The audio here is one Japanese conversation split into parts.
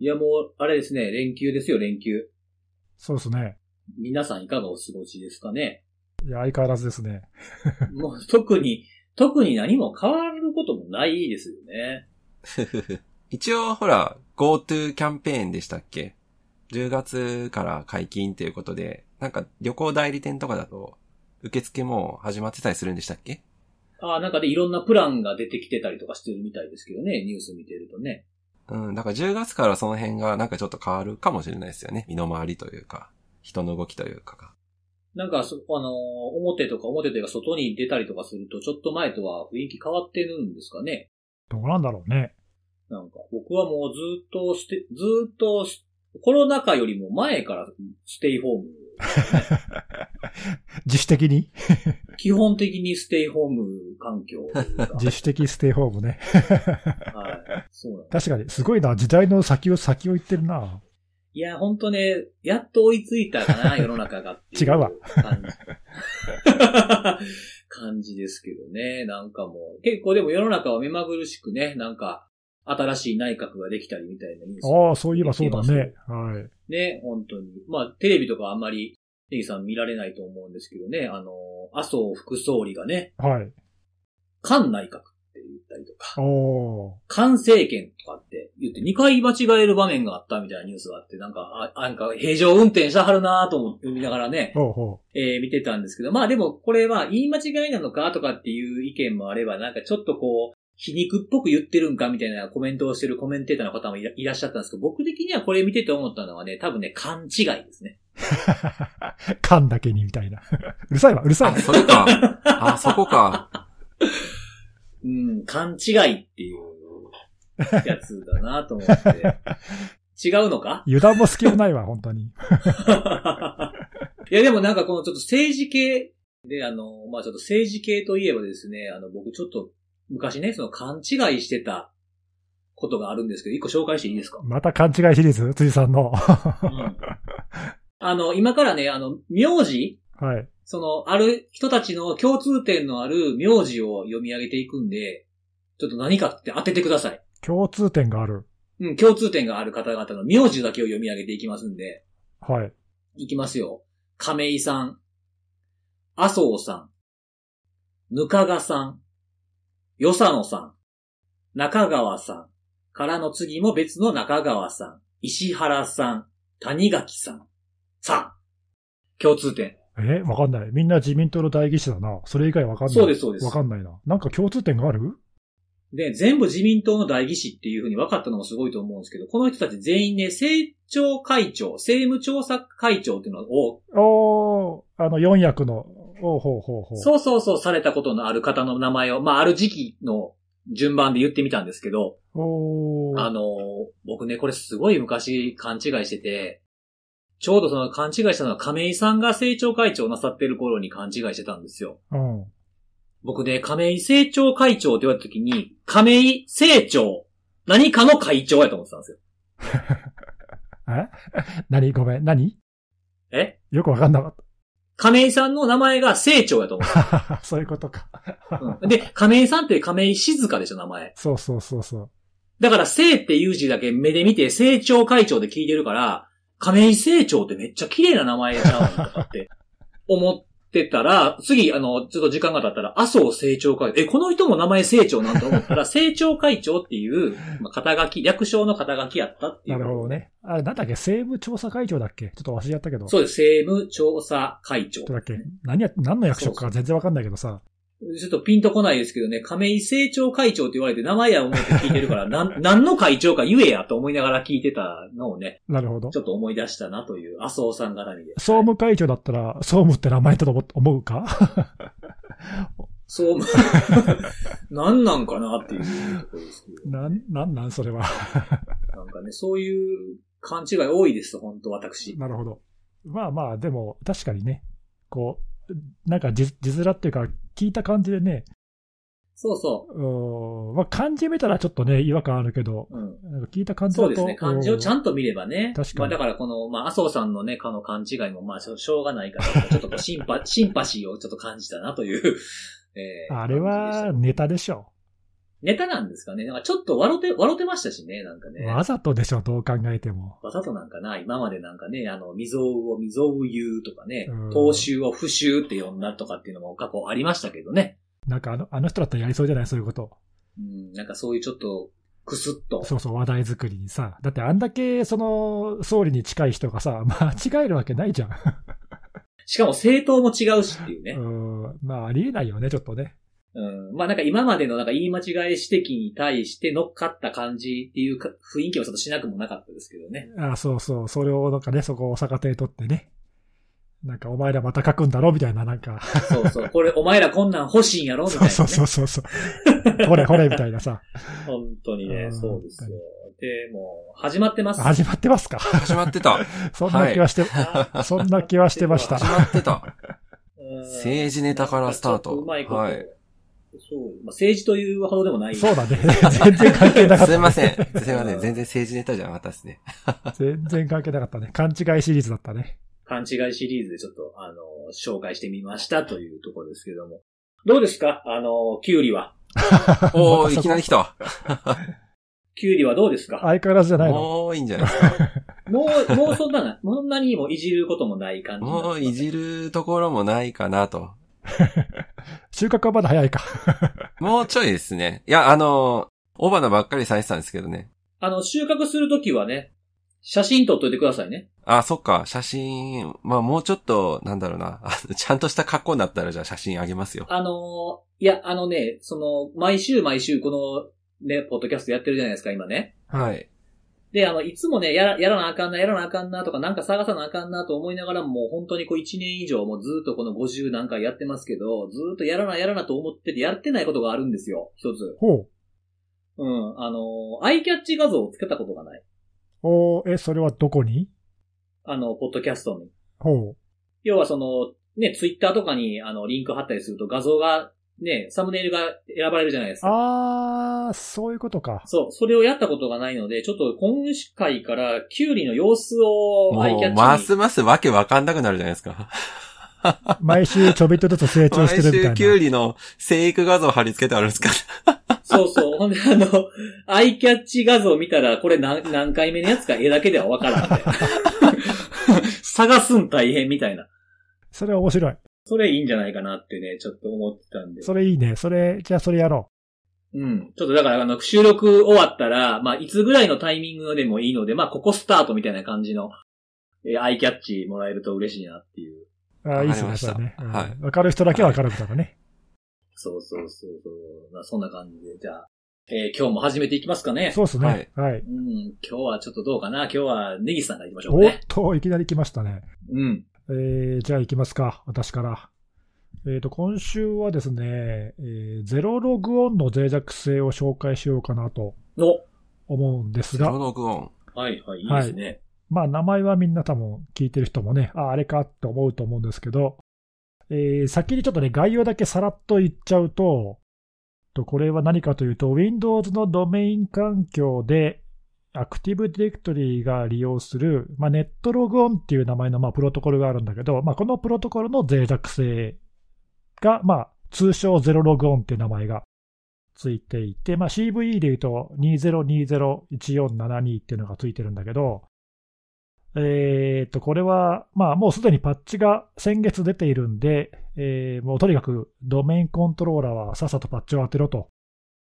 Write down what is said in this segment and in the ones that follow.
いやもう、あれですね、連休ですよ、連休。そうですね。皆さんいかがお過ごしですかね？いや、相変わらずですね。もう特に、特に何も変わることもないですよね。一応、ほら、GoTo キャンペーンでしたっけ ?10 月から解禁ということで、なんか旅行代理店とかだと、受付も始まってたりするんでしたっけ？ああ、なんかでいろんなプランが出てきてたりとかしてるみたいですけどね、ニュース見てるとね。うん、だから10月からその辺がなんかちょっと変わるかもしれないですよね。身の回りというか、人の動きというかが。なんかそ、あのー表とか表というか外に出たりとかすると、ちょっと前とは雰囲気変わってるんですかね。どうなんだろうね。なんか、僕はもうずっとステ、ずっとス、コロナ禍よりも前からステイホーム、自主的に？基本的にステイホーム環境 自主的ステイホームね。はい。そうなん。確かに、すごいな。時代の先を先を言ってるな。いや、ほんとね、やっと追いついたかな、世の中がってい違うわ感じ。感じですけどね。なんかもう、結構でも世の中は目まぐるしくね、なんか、新しい内閣ができたりみたいなニュースああ、そういえばそうだね。はい。ね、本当に。まあ、テレビとかあんまり、ネギさん見られないと思うんですけどね、あの、麻生副総理がね、はい。菅内閣って言ったりとか。菅政権とかって言って2回間違える場面があったみたいなニュースがあって、なんか、あなんか平常運転したはるなと思って見ながらね、ほえー見てたんですけど、まあでもこれは言い間違いなのかとかっていう意見もあれば、なんかちょっとこう、皮肉っぽく言ってるんかみたいなコメントをしてるコメンテーターの方もいらいらっしゃったんですけど、僕的にはこれ見てて思ったのはね、多分ね、勘違いですね。う。缶だけにみたいな。うるさいわ、うるさいあ、。それか。あ、そこか。うん、勘違いっていうやつだなと思って。違うのか？油断も隙もないわ、本当に。いやでもなんかこのちょっと政治系で、あの、まあちょっと政治系といえばですね、あの僕ちょっと昔ね、その勘違いしてたことがあるんですけど、一個紹介していいですか？また勘違いシリーズ？辻さんの。うんあの、今からね、あの、名字？はい。その、ある人たちの共通点のある名字を読み上げていくんで、ちょっと何かって当ててください。共通点がある。うん、共通点がある方々の名字だけを読み上げていきますんで、はい。いきますよ。亀井さん、麻生さん、ぬかがさん、よさのさん、中川さん、からの次も別の中川さん、石原さん、谷垣さん。さあ、共通点。えわかんない。みんな自民党の代議士だな。それ以外わかんない。そうです、そうですわ。かんないな。なんか共通点がある？で、全部自民党の代議士っていうふうに分かったのもすごいと思うんですけど、この人たち全員ね、政調会長、政務調査会長っていうのを、おー、あの、四役の、おーほうほうほう。そうそうそうされたことのある方の名前を、まあ、ある時期の順番で言ってみたんですけど、おー。あのー僕ね、これすごい昔勘違いしてて、ちょうどその勘違いしたのは亀井さんが政調会長なさってる頃に勘違いしてたんですよ。うん。僕ね、亀井政調会長って言われた時に、亀井政調、何かの会長やと思ってたんですよ。え？何？ごめん。何？え？よくわかんなかっ亀井さんの名前が政調やと思ってた。そういうことか。た。うんで、亀井さんって亀井静香でしょ、名前。そうそうそうそう。だから、政っていう字だけ目で見て、政調会長で聞いてるから、亀井政調ってめっちゃ綺麗な名前ちゃうんとかって 思ってたら、次、あの、ちょっと時間が経ったら、麻生政調会長。え、この人も名前政調なんて思ったら、政調会長っていう、まあ、肩書き、略称の肩書きやったっていう。なるほど。ね。あれ、なんだっけ政務調査会長だっけ？ちょっと忘れちゃったけど。そうです、政務調査会長。だっけ何や、何の役職か全然わかんないけどさ。ちょっとピンとこないですけどね、亀井政調会長って言われて名前や思って聞いてるから、なん、何の会長か言えやと思いながら聞いてたのをね、なるほどち。ょっと思い出したなという、麻生さん絡みで。総務会長だったら、総務って名前だと思思うか？そう、何なんかなっていうところですけど。なん、なんなんそれは。なんかね、そういう勘違い多いです、本当私。なるほど。まあまあ、でも、確かにね、こう、なんか字字面っていうか、聞いた感じでね、そうそうーんまあ漢字見たらちょっとね、違和感あるけど、う。うん。なんか聞いた感じだと。そうですね。漢字をちゃんんと見ればね。確かにまあだからこの、まあ麻生さんのね、かの勘違いもまあしょしょうがないから、ちょっとこうシンパ、シンパシーをちょっと感じたなという。えーあれはネタでしょ。ネタなんですかね。なんかちょっと笑って、笑ってましたしね、なんかね。わざとでしょ、どう考えても。わざとなんかな、今までなんかね、あの、未曾有を未曾有言うとかねうん、東州を不臭って呼んだとかっていうのも過去ありましたけどね。なんかあの、あの人だったらやりそうじゃない？そういうこと。うん、なんかそういうちょっと、くすっと。そうそう、話題作りにさ。だってあんだけ、その、総理に近い人がさ、間違えるわけないじゃん。しかも政党も違うしっていうね。うん、まあ、ありえないよね、ちょっとね。うん。まあなんか今までのなんか言い間違い指摘に対して乗っかった感じっていうか雰囲気はちょっとしなくもなかったですけどね。あそうそう、それをなんかね、そこを逆手に取ってね。なんか、お前らまた書くんだろみたいな、なんか。そうそう。これお前らこんなん欲しいんやろみたいな、ね。そうそうそうそう。ほれほれみたいなさ。本当にね、うんそうですよ。で、もう、始まってます。始まってますか？始まってた。そんな気はして、そんな気はしてました始。まってた。うん政治ネタからスタートうまいこと。はいそう。まあ、政治というほどでもない。そうだね。全然関係なかった。すいません。すいません。全然政治ネタじゃなかったですね。全然関係なかったね。勘違いシリーズだったね。勘違いシリーズでちょっと、あの、紹介してみましたというところですけども。どうですか？あの、キュウリは？おー、いきなり来たわ。キュウリはどうですか？相変わらずじゃないの。もういいんじゃないですか。もう、もうそんなな、そんなにもいじることもない感じもういじるところもないかなと。収穫はまだ早いか。もうちょいですね。いや、あの、オバナばっかりされてたんですけどね。あの、収穫するときはね、写真撮っといてくださいね。あ、そっか、写真、まあもうちょっと、なんだろうな、ちゃんとした格好になったらじゃあ写真あげますよ。あのいや、あのね、その、毎週毎週この、ね、ポッドキャストやってるじゃないですか、今ね。はい。で、あの、いつもね、やら、やらなあかんな、やらなあかんなとか、なんか探さなあかんなと思いながらも、本当にこう1年以上もうずっとこの50何回やってますけど、ずっとやらな、やらなと思ってて、やってないことがあるんですよ、一つ。ほう。うん、あの、アイキャッチ画像をつけたことがない。おーえ、それはどこに？あの、ポッドキャストに。ほう。要はその、ね、ツイッターとかに、あの、リンク貼ったりすると画像が、ね、サムネイルが選ばれるじゃないですか。あー、そういうことか。そう、それをやったことがないので、ちょっと今回から、キュウリの様子をアイキャッチもう、に。ますますわけわかんなくなるじゃないですか。毎週ちょびっとずつ成長毎してるみたいな。週キュウリの生育画像貼り付けてあるんですかそうそう。ほんで、あの、アイキャッチ画像見たら、これ何何回目のやつか絵だけではわからん。探すん大変みたいな。それは面白い。それいいんじゃないかなってね、ちょっと思ってたんで。それいいね。それ、じゃあそれやろうん。ちょっとだから、あの、収録終わったら、まあ、いつぐらいのタイミングでもいいので、まあ、ここスタートみたいな感じの、えーアイキャッチもらえると嬉しいなっていう。う。あーいいっすね、ね。うんはいわかる人だけわかるみたいなね。そうそうそうそう。まあ、そんな感じで、じゃあ、えー今日も始めていきますかね。そうっすね。はい。うん。今日はちょっとどうかな今日は、ネギスさんから行きましょうおっね。と、いきなり来ましたね。うん。えー、じゃあ行きますか。私から。えっ、と、今週はですね、えーゼロログオンの脆弱性を紹介しようかなとお思うんですゼロが、ログオン。はいはい、いいですね。まあ名前はみんな多分聞いてる人もね、あ、あれかって思うと思うんですけど、えー先にちょっとね、概要だけさらっと言っちゃうと、とこれは何かというと、Windows のドメイン環境で、Active Directory が利用する、まあ、ネットログオンっていう名前のまあプロトコルがあるんだけど、まあ、このプロトコルの脆弱性が、まあ、通称ゼロログオンっていう名前がついていて、まあ、CVE で言うと20201472っていうのがついてるんだけど、えーと、これは、まあ、もうすでにパッチが先月出ているんで、えーもうとにかくドメインコントローラーはさっさとパッチを当てろと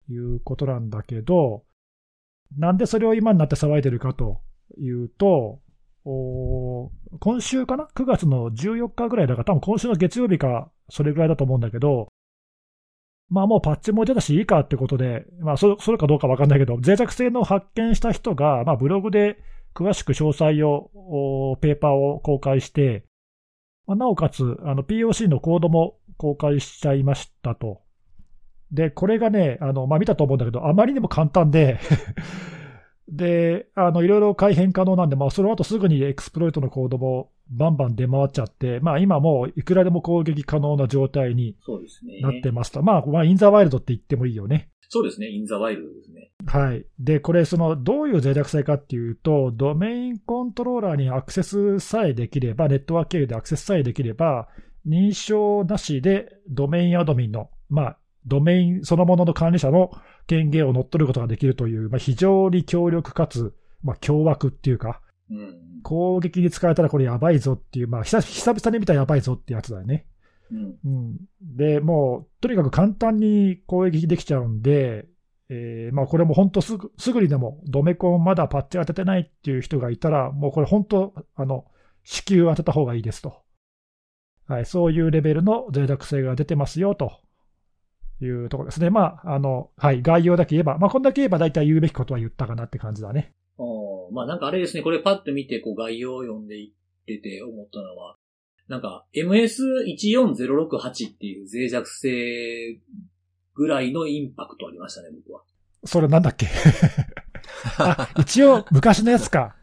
いうことなんだけど、なんでそれを今になって騒いでるかというと、今週かな ?9 月の14日ぐらいだから、多分今週の月曜日か、それぐらいだと思うんだけど、まあもうパッチも出たしいいかってことで、まあそれそれかどうかわかんないけど、脆弱性の発見した人が、まあブログで詳しく詳細を、ペーパーを公開して、まあなおかつ、あの POC のコードも公開しちゃいましたと。で、これがね、あの、まあ見たと思うんだけど、あまりにも簡単で、で、あの、いろいろ改変可能なんで、まあ、その後すぐにエクスプロイトのコードもバンバン出回っちゃって、まあ、今もういくらでも攻撃可能な状態に。なってますと。まあ、まあ、インザワイルドって言ってもいいよね。そうですね。インザワイルドですね。はい。で、これ、その、どういう脆弱性かっていうと、ドメインコントローラーにアクセスさえできれば、ネットワーク経由でアクセスさえできれば、認証なしでドメインアドミンの、まあ、ドメインそのものの管理者の権限を乗っ取ることができるという、まあ、非常に強力かつ、まあ、凶悪っていうか、うん。攻撃に使われたらこれやばいぞっていう、まあ、久久々に見たらやばいぞってやつだよね。うん。うん、で、もう、とにかく簡単に攻撃できちゃうんで、えーまあ、これも本当すぐ、すぐにでも、ドメコンまだパッチ当ててないっていう人がいたら、もうこれ本当、あの、支給当てた方がいいですと。はい、そういうレベルの脆弱性が出てますよというところですね。まあ、あの、はい、概要だけ言えば、まあ、こんだけ言えば大体言うべきことは言ったかなって感じだね。おーまあなんかあれですね、これパッと見て、こう概要を読んでいってて思ったのは、なんか MS14068 っていう脆弱性ぐらいのインパクトありましたね、僕は。それなんだっけ？あ、一応、昔のやつか。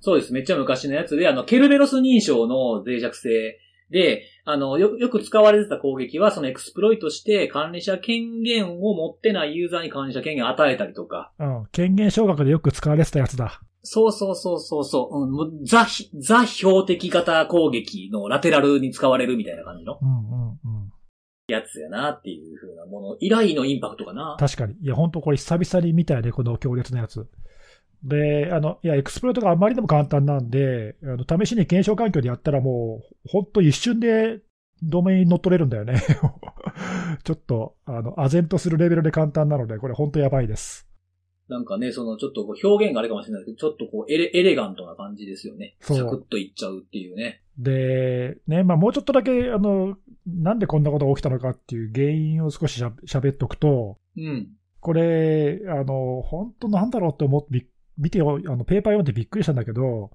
そうです。めっちゃ昔のやつで、あの、ケルベロス認証の脆弱性で、あの、よ、よく使われてた攻撃は、そのエクスプロイトして管理者権限を持ってないユーザーに管理者権限を与えたりとか、うん、権限昇格でよく使われてたやつだ。そうそうそうそうそう、うん、ザ、ザ標的型攻撃のラテラルに使われるみたいな感じのうんうんうん。やつやなっていう風なもの以来のインパクトかな。確かに。いや、本当これ久々に見たよね、この強烈なやつ。で、あの、いや、エクスプロイトがあまりでも簡単なんで、あの試しに検証環境でやったらもう、本当一瞬でドメイン乗っ取れるんだよね。ちょっと、あの、唖然とするレベルで簡単なので、これ本当やばいです。なんかね、そのちょっとこう表現があれかもしれないけど、ちょっとこうエレエレガントな感じですよね。サクッといっちゃうっていうね。で、ね、まあもうちょっとだけ、あの、なんでこんなことが起きたのかっていう原因を少ししゃ喋っとくと、うん。これ、あの、本当なんだろうって思って、び見てよ、あの、ペーパー読んでびっくりしたんだけど、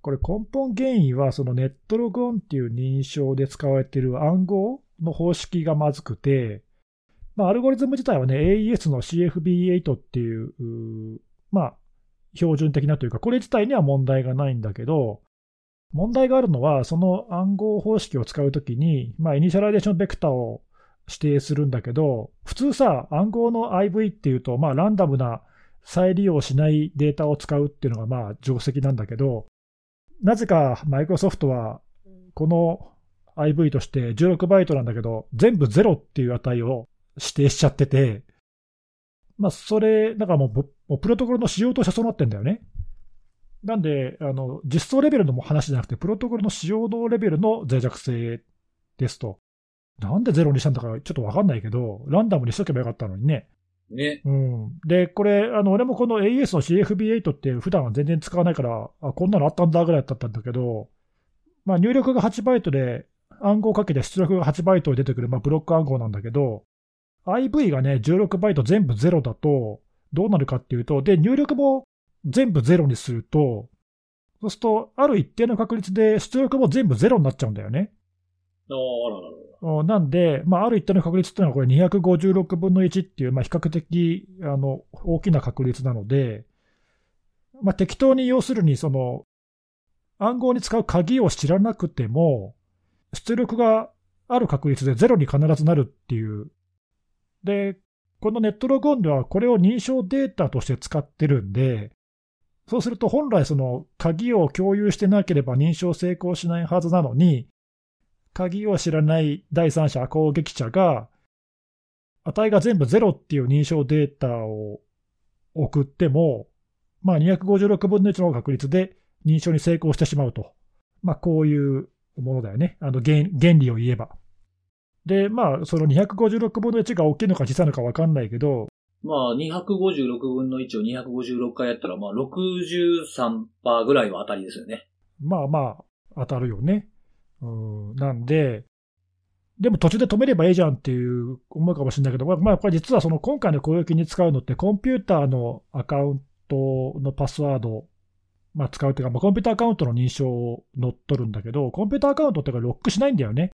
これ根本原因は、そのネットログオンっていう認証で使われている暗号の方式がまずくて、まあ、アルゴリズム自体はね、AES の CFB8 っていう、うまあ、標準的なというか、これ自体には問題がないんだけど、問題があるのは、その暗号方式を使うときに、まあ、 initialization vector を指定するんだけど、普通さ、暗号の IV っていうと、まあ、ランダムな再利用しないデータを使うっていうのが、まあ、定石なんだけど、なぜかマイクロソフトは、この IV として16バイトなんだけど、全部0っていう値を指定しちゃってて、まあ、それ、だかもう、もうプロトコルの仕様としてそうなってんだよね。なんで、あの、実装レベルの話じゃなくて、プロトコルの仕様のレベルの脆弱性ですと。なんでゼロにしたんだかちょっとわかんないけど、ランダムにしとけばよかったのにね。ね。うん。で、これ、あの、俺もこの AES の CFB8 って普段は全然使わないから、あ、こんなのあったんだぐらいだったんだけど、まあ入力が8バイトで、暗号かけて出力が8バイトで出てくる、まあブロック暗号なんだけど、IV がね、16バイト全部0だと、どうなるかっていうと、で、入力も全部0にすると、そうすると、ある一定の確率で出力も全部0になっちゃうんだよね。ああらららら。なんで、まあ、ある一定の確率っていうのは、これ256分の1っていう、まあ、比較的あの大きな確率なので、まあ、適当に要するに、その暗号に使う鍵を知らなくても、出力がある確率でゼロに必ずなるっていう。で、このネットログオンではこれを認証データとして使ってるんで、そうすると本来その鍵を共有してなければ認証成功しないはずなのに、鍵を知らない第三者、攻撃者が、値が全部0っていう認証データを送っても、まあ、256分の1の確率で認証に成功してしまうと。まあ、こういうものだよね。あの原原理を言えば。で、まあ、その256分の1が大きいのか小さいのか分かんないけど、まあ、256分の1を256回やったら、まあ、63%ぐらいは当たりですよね。まあまあ、当たるよね。なんで、でも途中で止めればいいじゃんっていう思うかもしれないけど、まあ、これ実はその今回の攻撃に使うのって、コンピューターのアカウントのパスワード、まあ、使うというか、まあ、コンピューターアカウントの認証を乗っ取るんだけど、コンピューターアカウントってかロックしないんだよね。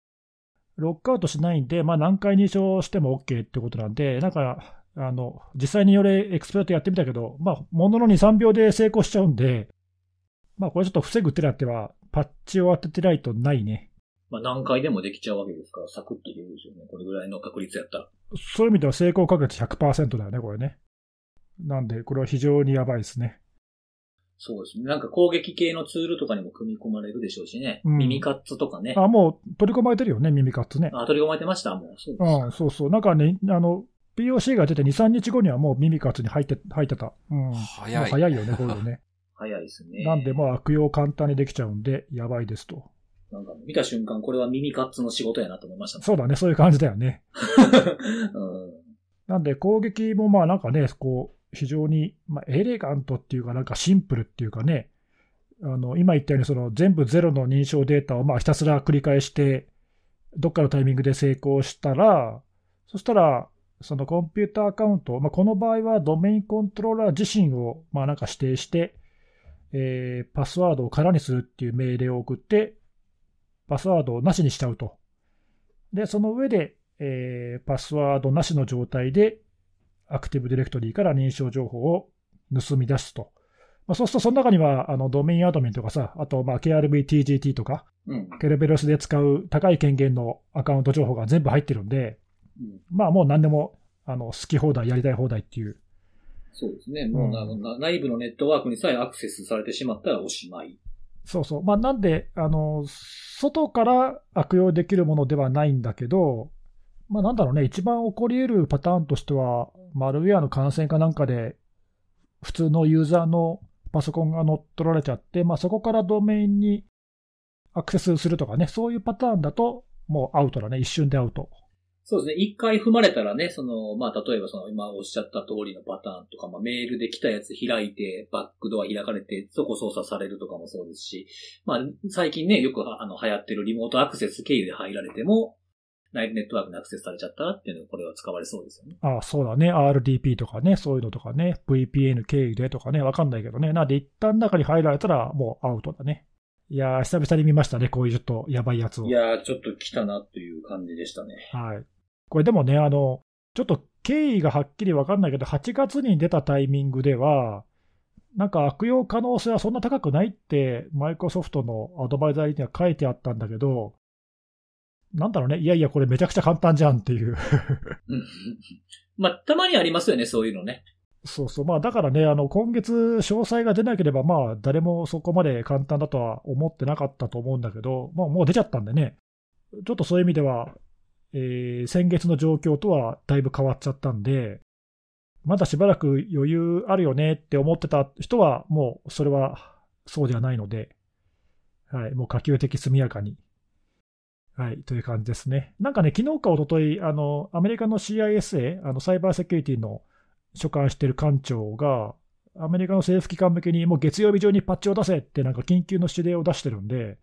ロックアウトしないんで、まあ、何回認証しても OK ってことなんで、なんか、あの、実際によれエクスプロイトやってみたけど、まあ、ものの2、3秒で成功しちゃうんで、まあ、これちょっと防ぐ手立ては、パッチを当ててないとないね。まあ、何回でもできちゃうわけですから、サクッといけるでしょうね。これぐらいの確率やったら。そういう意味では成功確率100%だよね、これね。なんで、これは非常にやばいですね。そうですね。なんか攻撃系のツールとかにも組み込まれるでしょうしね。うん耳カッツとかね。あ、もう取り込まれてるよね、耳カッツね。あ、取り込まれてましたもう。そうですうん、そうそう。なんかね、あの、POC が出て2、3日後にはもう耳カツに入って、入ってた。うん。早い。早いよね、こういうのね。早いですね。なんで、もう悪用簡単にできちゃうんで、やばいですと。なんか見た瞬間、これは耳カッツの仕事やなと思いましたそうだね、そういう感じだよね。うんなんで、攻撃もまあなんかね、こう、非常に、まあ、エレガントっていうか、なんかシンプルっていうかね、あの、今言ったように、その全部ゼロの認証データをまあひたすら繰り返して、どっかのタイミングで成功したら、そしたら、そのコンピューターアカウント、まあ、この場合はドメインコントローラー自身をまあなんか指定して、えーパスワードを空にするっていう命令を送って、パスワードをなしにしちゃうと。で、その上で、えーパスワードなしの状態で、アクティブディレクトリーから認証情報を盗み出すと。まあ、そうすると、その中にはあのドメインアドミンとかさ、あとまあ KRB、TGT とか、うん。ケルベロスで使う高い権限のアカウント情報が全部入ってるんで、うんまあもう何でもあの好き放題、やりたい放題っていう。そうですね。もうなな内部のネットワークにさえアクセスされてしまったらおしまい。そうそう。まあなんで、あの、外から悪用できるものではないんだけど、まあなんだろうね、一番起こり得るパターンとしては、マルウェアの感染かなんかで、普通のユーザーのパソコンが乗っ取られちゃって、まあそこからドメインにアクセスするとかね、そういうパターンだと、もうアウトだね、一瞬でアウト。そうですね。一回踏まれたらね、その、まあ、例えばその、今おっしゃった通りのパターンとか、まあ、メールで来たやつ開いて、バックドア開かれて、そこ操作されるとかもそうですし、まあ、最近ね、よくあの、流行ってるリモートアクセス経由で入られても、内部ネットワークにアクセスされちゃったらっていうのが、これは使われそうですよね。ああ、そうだね。RDP とかね、そういうのとかね、VPN 経由でとかね、わかんないけどね。なんで一旦中に入られたらもうアウトだね。いやー、久々に見ましたね、こういうちょっとやばいやつを。いやー、ちょっと来たなという感じでしたね。はい。これでもね、あの、ちょっと経緯がはっきりわかんないけど、8月に出たタイミングでは、なんか悪用可能性はそんな高くないって、マイクロソフトのアドバイザリーには書いてあったんだけど、なんだろうね、いやいや、これめちゃくちゃ簡単じゃんっていう。うんまあ、たまにありますよね、そういうのね。そうそう、まあだからね、あの今月、詳細が出なければ、まあ誰もそこまで簡単だとは思ってなかったと思うんだけど、まあ、もう出ちゃったんでね、ちょっとそういう意味では、えー先月の状況とはだいぶ変わっちゃったんで、まだしばらく余裕あるよねって思ってた人は、もうそれはそうではないので、はい、もう可及的速やかに。はい、という感じですね。なんかね、昨日か一昨日あの、アメリカの CISA、あのサイバーセキュリティの所管してる官庁が、アメリカの政府機関向けに、もう月曜日中にパッチを出せって、なんか緊急の指令を出してるんで、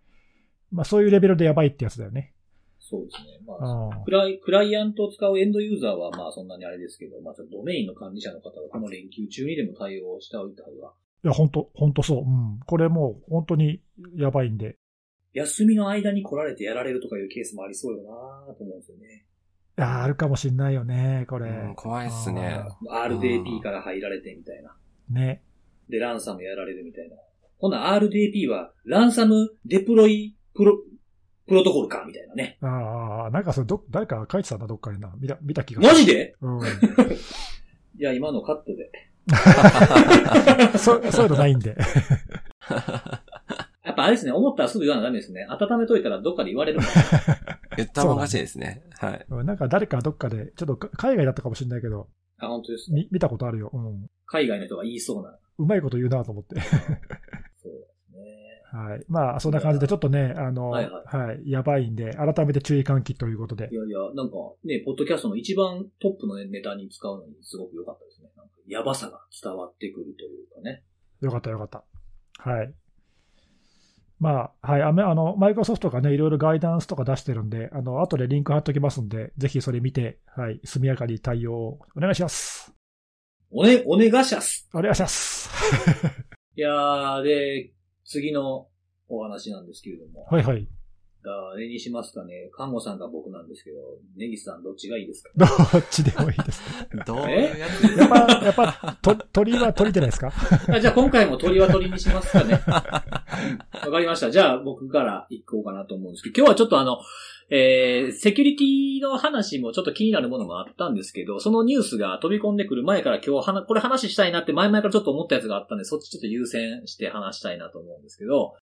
まあ、そういうレベルでやばいってやつだよね。そうですね。まあ、あクライクライアントを使うエンドユーザーはまあそんなにあれですけど、まあちょっとドメインの管理者の方はこの連休中にでも対応しておいた方が、いや、本当本当そう。うん。これもう本当にやばいんで。休みの間に来られてやられるとかいうケースもありそうよなと思うんですよね。いや、あるかもしんないよね、これ。うん怖いっすね。RDP から入られてみたいな。ね。で、ランサムやられるみたいな。ほな、RDP は、ランサムデプロイプロ、プロトコルかみたいなね。ああ、なんかそれど、誰か書いてたんだ、どっかにな。見た、見た気がする。マジで？うん。いや、今のカットで。そそういうのないんで。やっぱあれですね、思ったらすぐ言わなダメですね。温めといたらどっかで言われるもん。言ったもん勝ちですね。はい。うんなんか誰かどっかで、ちょっとか海外だったかもしれないけど、あ、本当です。み見たことあるよ。うん。海外の人が言いそうな。うまいこと言うなと思って。はい。まあ、そんな感じで、ちょっとね、あの、ははいい、やばいんで、改めて注意喚起ということでい。やいや、なんかね、ポッドキャストの一番トップのねネタに使うのにすごく良かったですね。なんかやばさが伝わってくるというかね。よかったよかった。はい。まあ、はい。あめあの、マイクロソフトがね、いろいろガイダンスとか出してるんで、あの、後でリンク貼っときますんで、ぜひそれ見て、はい。速やかに対応をお願いします。おね、お願いします。お願いします。いやー、で、次のお話なんですけれども。はいはい。誰にしますかね。看護さんが僕なんですけど、ネギスさんどっちがいいですか？どっちでもいいです。どうやっぱ、やっぱ、と鳥は鳥じゃないですか？あじゃあ今回も鳥は鳥にしますかね。わかりました。じゃあ僕から行こうかなと思うんですけど、今日はちょっとあの、えー、セキュリティの話もちょっと気になるものもあったんですけど、そのニュースが飛び込んでくる前から今日はこれ話したいなって前々からちょっと思ったやつがあったんで、そっちちょっと優先して話したいなと思うんですけど、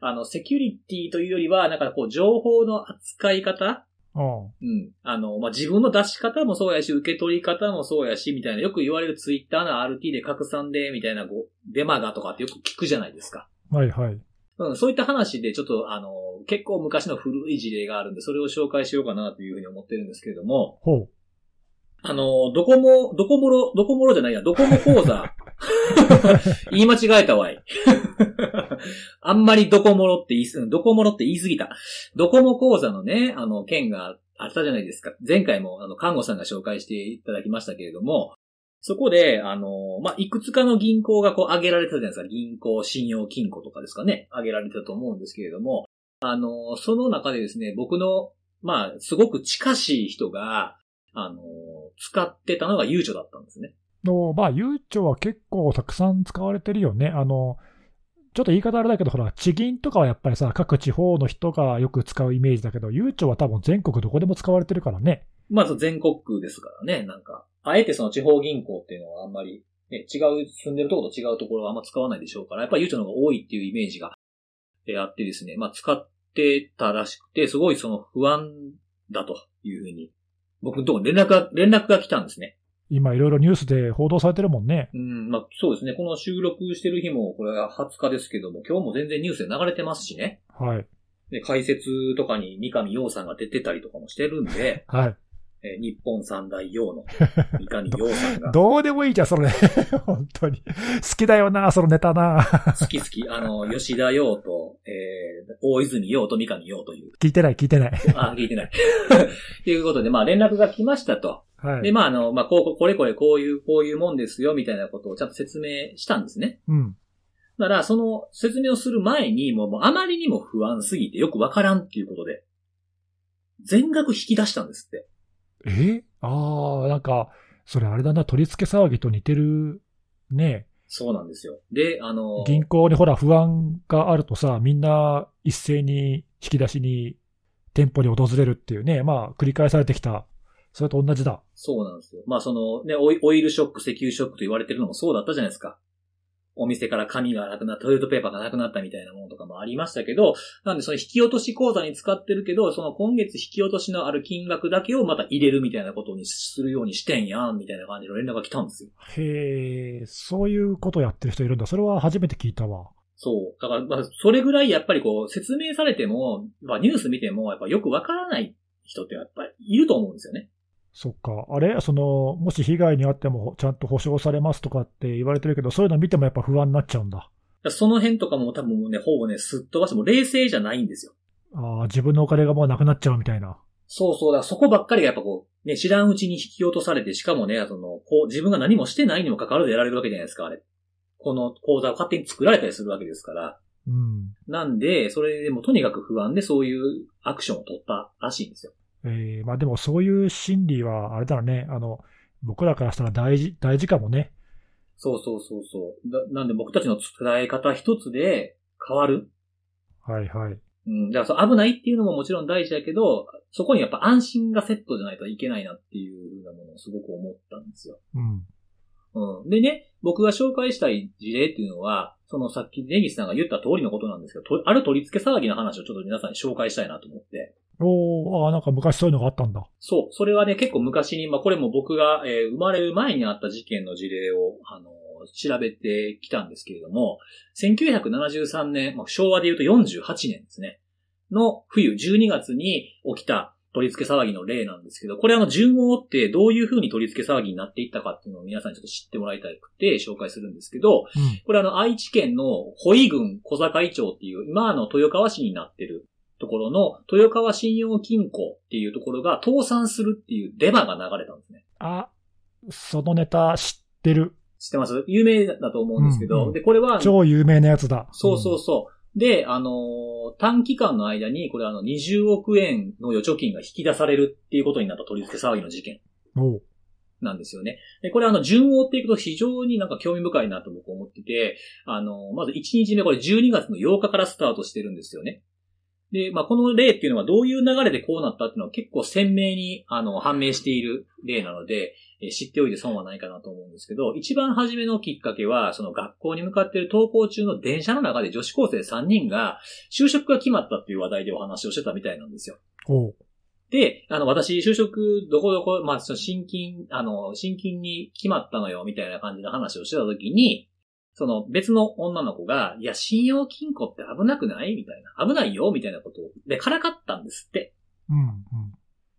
あの、セキュリティというよりは、なんかこう、情報の扱い方？うん。うん。あの、まあ、自分の出し方もそうやし、受け取り方もそうやし、みたいな、よく言われるツイッターの RT で拡散で、みたいな、こう、デマがとかってよく聞くじゃないですか。はいはい。うん、そういった話で、ちょっと、あの、結構昔の古い事例があるんで、それを紹介しようかなというふうに思ってるんですけれども、ほう。あの、ドコモ、ドコモロ、ドコモロじゃないや、ドコモ講座。言い間違えたわい。あんまりドコモロって言いす、ドコモロって言い過ぎた。ドコモ講座のね、あの、件があったじゃないですか。前回も、あの、看護さんが紹介していただきましたけれども、そこで、あの、まあ、いくつかの銀行がこう挙げられてたじゃないですか。銀行、信用金庫とかですかね。挙げられてたと思うんですけれども、あの、その中でですね、僕の、まあ、すごく近しい人が、あの、使ってたのがゆうちょだったんですね。の、まあ、ゆうちょは結構たくさん使われてるよね。あの、ちょっと言い方あれだけど、ほら、地銀とかはやっぱりさ、各地方の人がよく使うイメージだけど、ゆうちょは多分全国どこでも使われてるからね。まず全国区ですからね、なんか、あえてその地方銀行っていうのはあんまり、ね、違う、住んでるところと違うところはあんま使わないでしょうから、やっぱりゆうちょの方が多いっていうイメージが、えあってですね、まあ使ってたらしくて、すごいその不安だというふうに、僕のところに連絡が、連絡が来たんですね。今いろいろニュースで報道されてるもんね。うん、まあそうですね、この収録してる日も、これは20日ですけども、今日も全然ニュースで流れてますしね。はい。で、解説とかに三上洋さんが出てたりとかもしてるんで、はい。えー日本三大洋の 三上洋さんが、どうでもいいじゃん、それ。本当に。好きだよな、そのネタな。好き好き、あの、吉田洋と、えー、大泉洋と三上洋という。聞いてない、聞いてない。あ、聞いてない。と いうことで、まあ連絡が来ましたと。で、はい。まああの、まあこう、これこれこういう、こういうもんですよ、みたいなことをちゃんと説明したんですね。うん。だから、その説明をする前に、もうもうあまりにも不安すぎてよくわからんっていうことで、全額引き出したんですって。え？ああ、なんか、それあれだな、取り付け騒ぎと似てるね。そうなんですよ。で、あの、銀行にほら不安があるとさ、みんな一斉に引き出しに店舗に訪れるっていうね、まあ繰り返されてきた。それと同じだ。そうなんですよ。まあそのね、オイオイルショック、石油ショックと言われてるのもそうだったじゃないですか。お店から紙がなくなった、トイレットペーパーがなくなったみたいなものとかもありましたけど、なんでその引き落とし口座に使ってるけど、その今月引き落としのある金額だけをまた入れるみたいなことにするようにしてんやん、みたいな感じの連絡が来たんですよ。へえ、そういうことやってる人いるんだ。それは初めて聞いたわ。そう。だから、まあ、それぐらいやっぱりこう、説明されても、まあニュース見ても、やっぱよくわからない人ってやっぱりいると思うんですよね。そっか。あれ？その、もし被害に遭ってもちゃんと保証されますとかって言われてるけど、そういうの見てもやっぱ不安になっちゃうんだ。その辺とかも多分ね、ほぼね、すっ飛ばしても冷静じゃないんですよ。ああ、自分のお金がもうなくなっちゃうみたいな。そうそうだ、そこばっかりがやっぱこう、ね、知らんうちに引き落とされて、しかもね、その、こう、自分が何もしてないにも関わらずやられるわけじゃないですか、あれ。この口座を勝手に作られたりするわけですから。うん。なんで、それでもとにかく不安でそういうアクションを取ったらしいんですよ。えー、まあでもそういう心理は、あれだね。あの、僕らからしたら大事、大事かもね。そうそうそうそう。だなんで僕たちの伝え方一つで変わる。はいはい。うん。だからそう危ないっていうのももちろん大事だけど、そこにやっぱ安心がセットじゃないといけないなっていうようなものをすごく思ったんですよ。うん。うん。でね、僕が紹介したい事例っていうのは、そのさっきネギスさんが言った通りのことなんですけど、とある取り付け騒ぎの話をちょっと皆さんに紹介したいなと思って。おー、ああ、なんか昔そういうのがあったんだ。そう。それはね、結構昔に、まあこれも僕が、えー生まれる前にあった事件の事例を、あの調べてきたんですけれども、1973年、まあ、昭和で言うと48年ですね。の冬、12月に起きた取り付け騒ぎの例なんですけど、これあの順を追ってどういう風に取り付け騒ぎになっていったかっていうのを皆さんにちょっと知ってもらいたくて紹介するんですけど、うん。これあの愛知県の保井郡小坂井町っていう、今あの豊川市になってるところの豊川信用金庫っていうところが倒産するっていうデマが流れたんですね。あ、そのネタ知ってる。知ってます？有名だと思うんですけど、うんうんで、これは、超有名なやつだ。そうそうそう。で、あのー短期間の間に、これあの、20億円の預貯金が引き出されるっていうことになった取り付け騒ぎの事件なんですよね。で、これあの、順を追っていくと非常になんか興味深いなと僕思ってて、あのーまず1日目これ12月の8日からスタートしてるんですよね。で、まあ、この例っていうのはどういう流れでこうなったっていうのは結構鮮明に、あの、判明している例なので、え知っておいて損はないかなと思うんですけど、一番初めのきっかけは、その学校に向かっている登校中の電車の中で女子高生3人が就職が決まったっていう話題でお話をしてたみたいなんですよ。で、あの、私、就職、どこどこ、まあ、その、新金、あの、新金に決まったのよ、みたいな感じの話をしてたときに、その、別の女の子が、いや、信用金庫って危なくない？みたいな。危ないよ、みたいなことを、で、からかったんですって。うん、うん。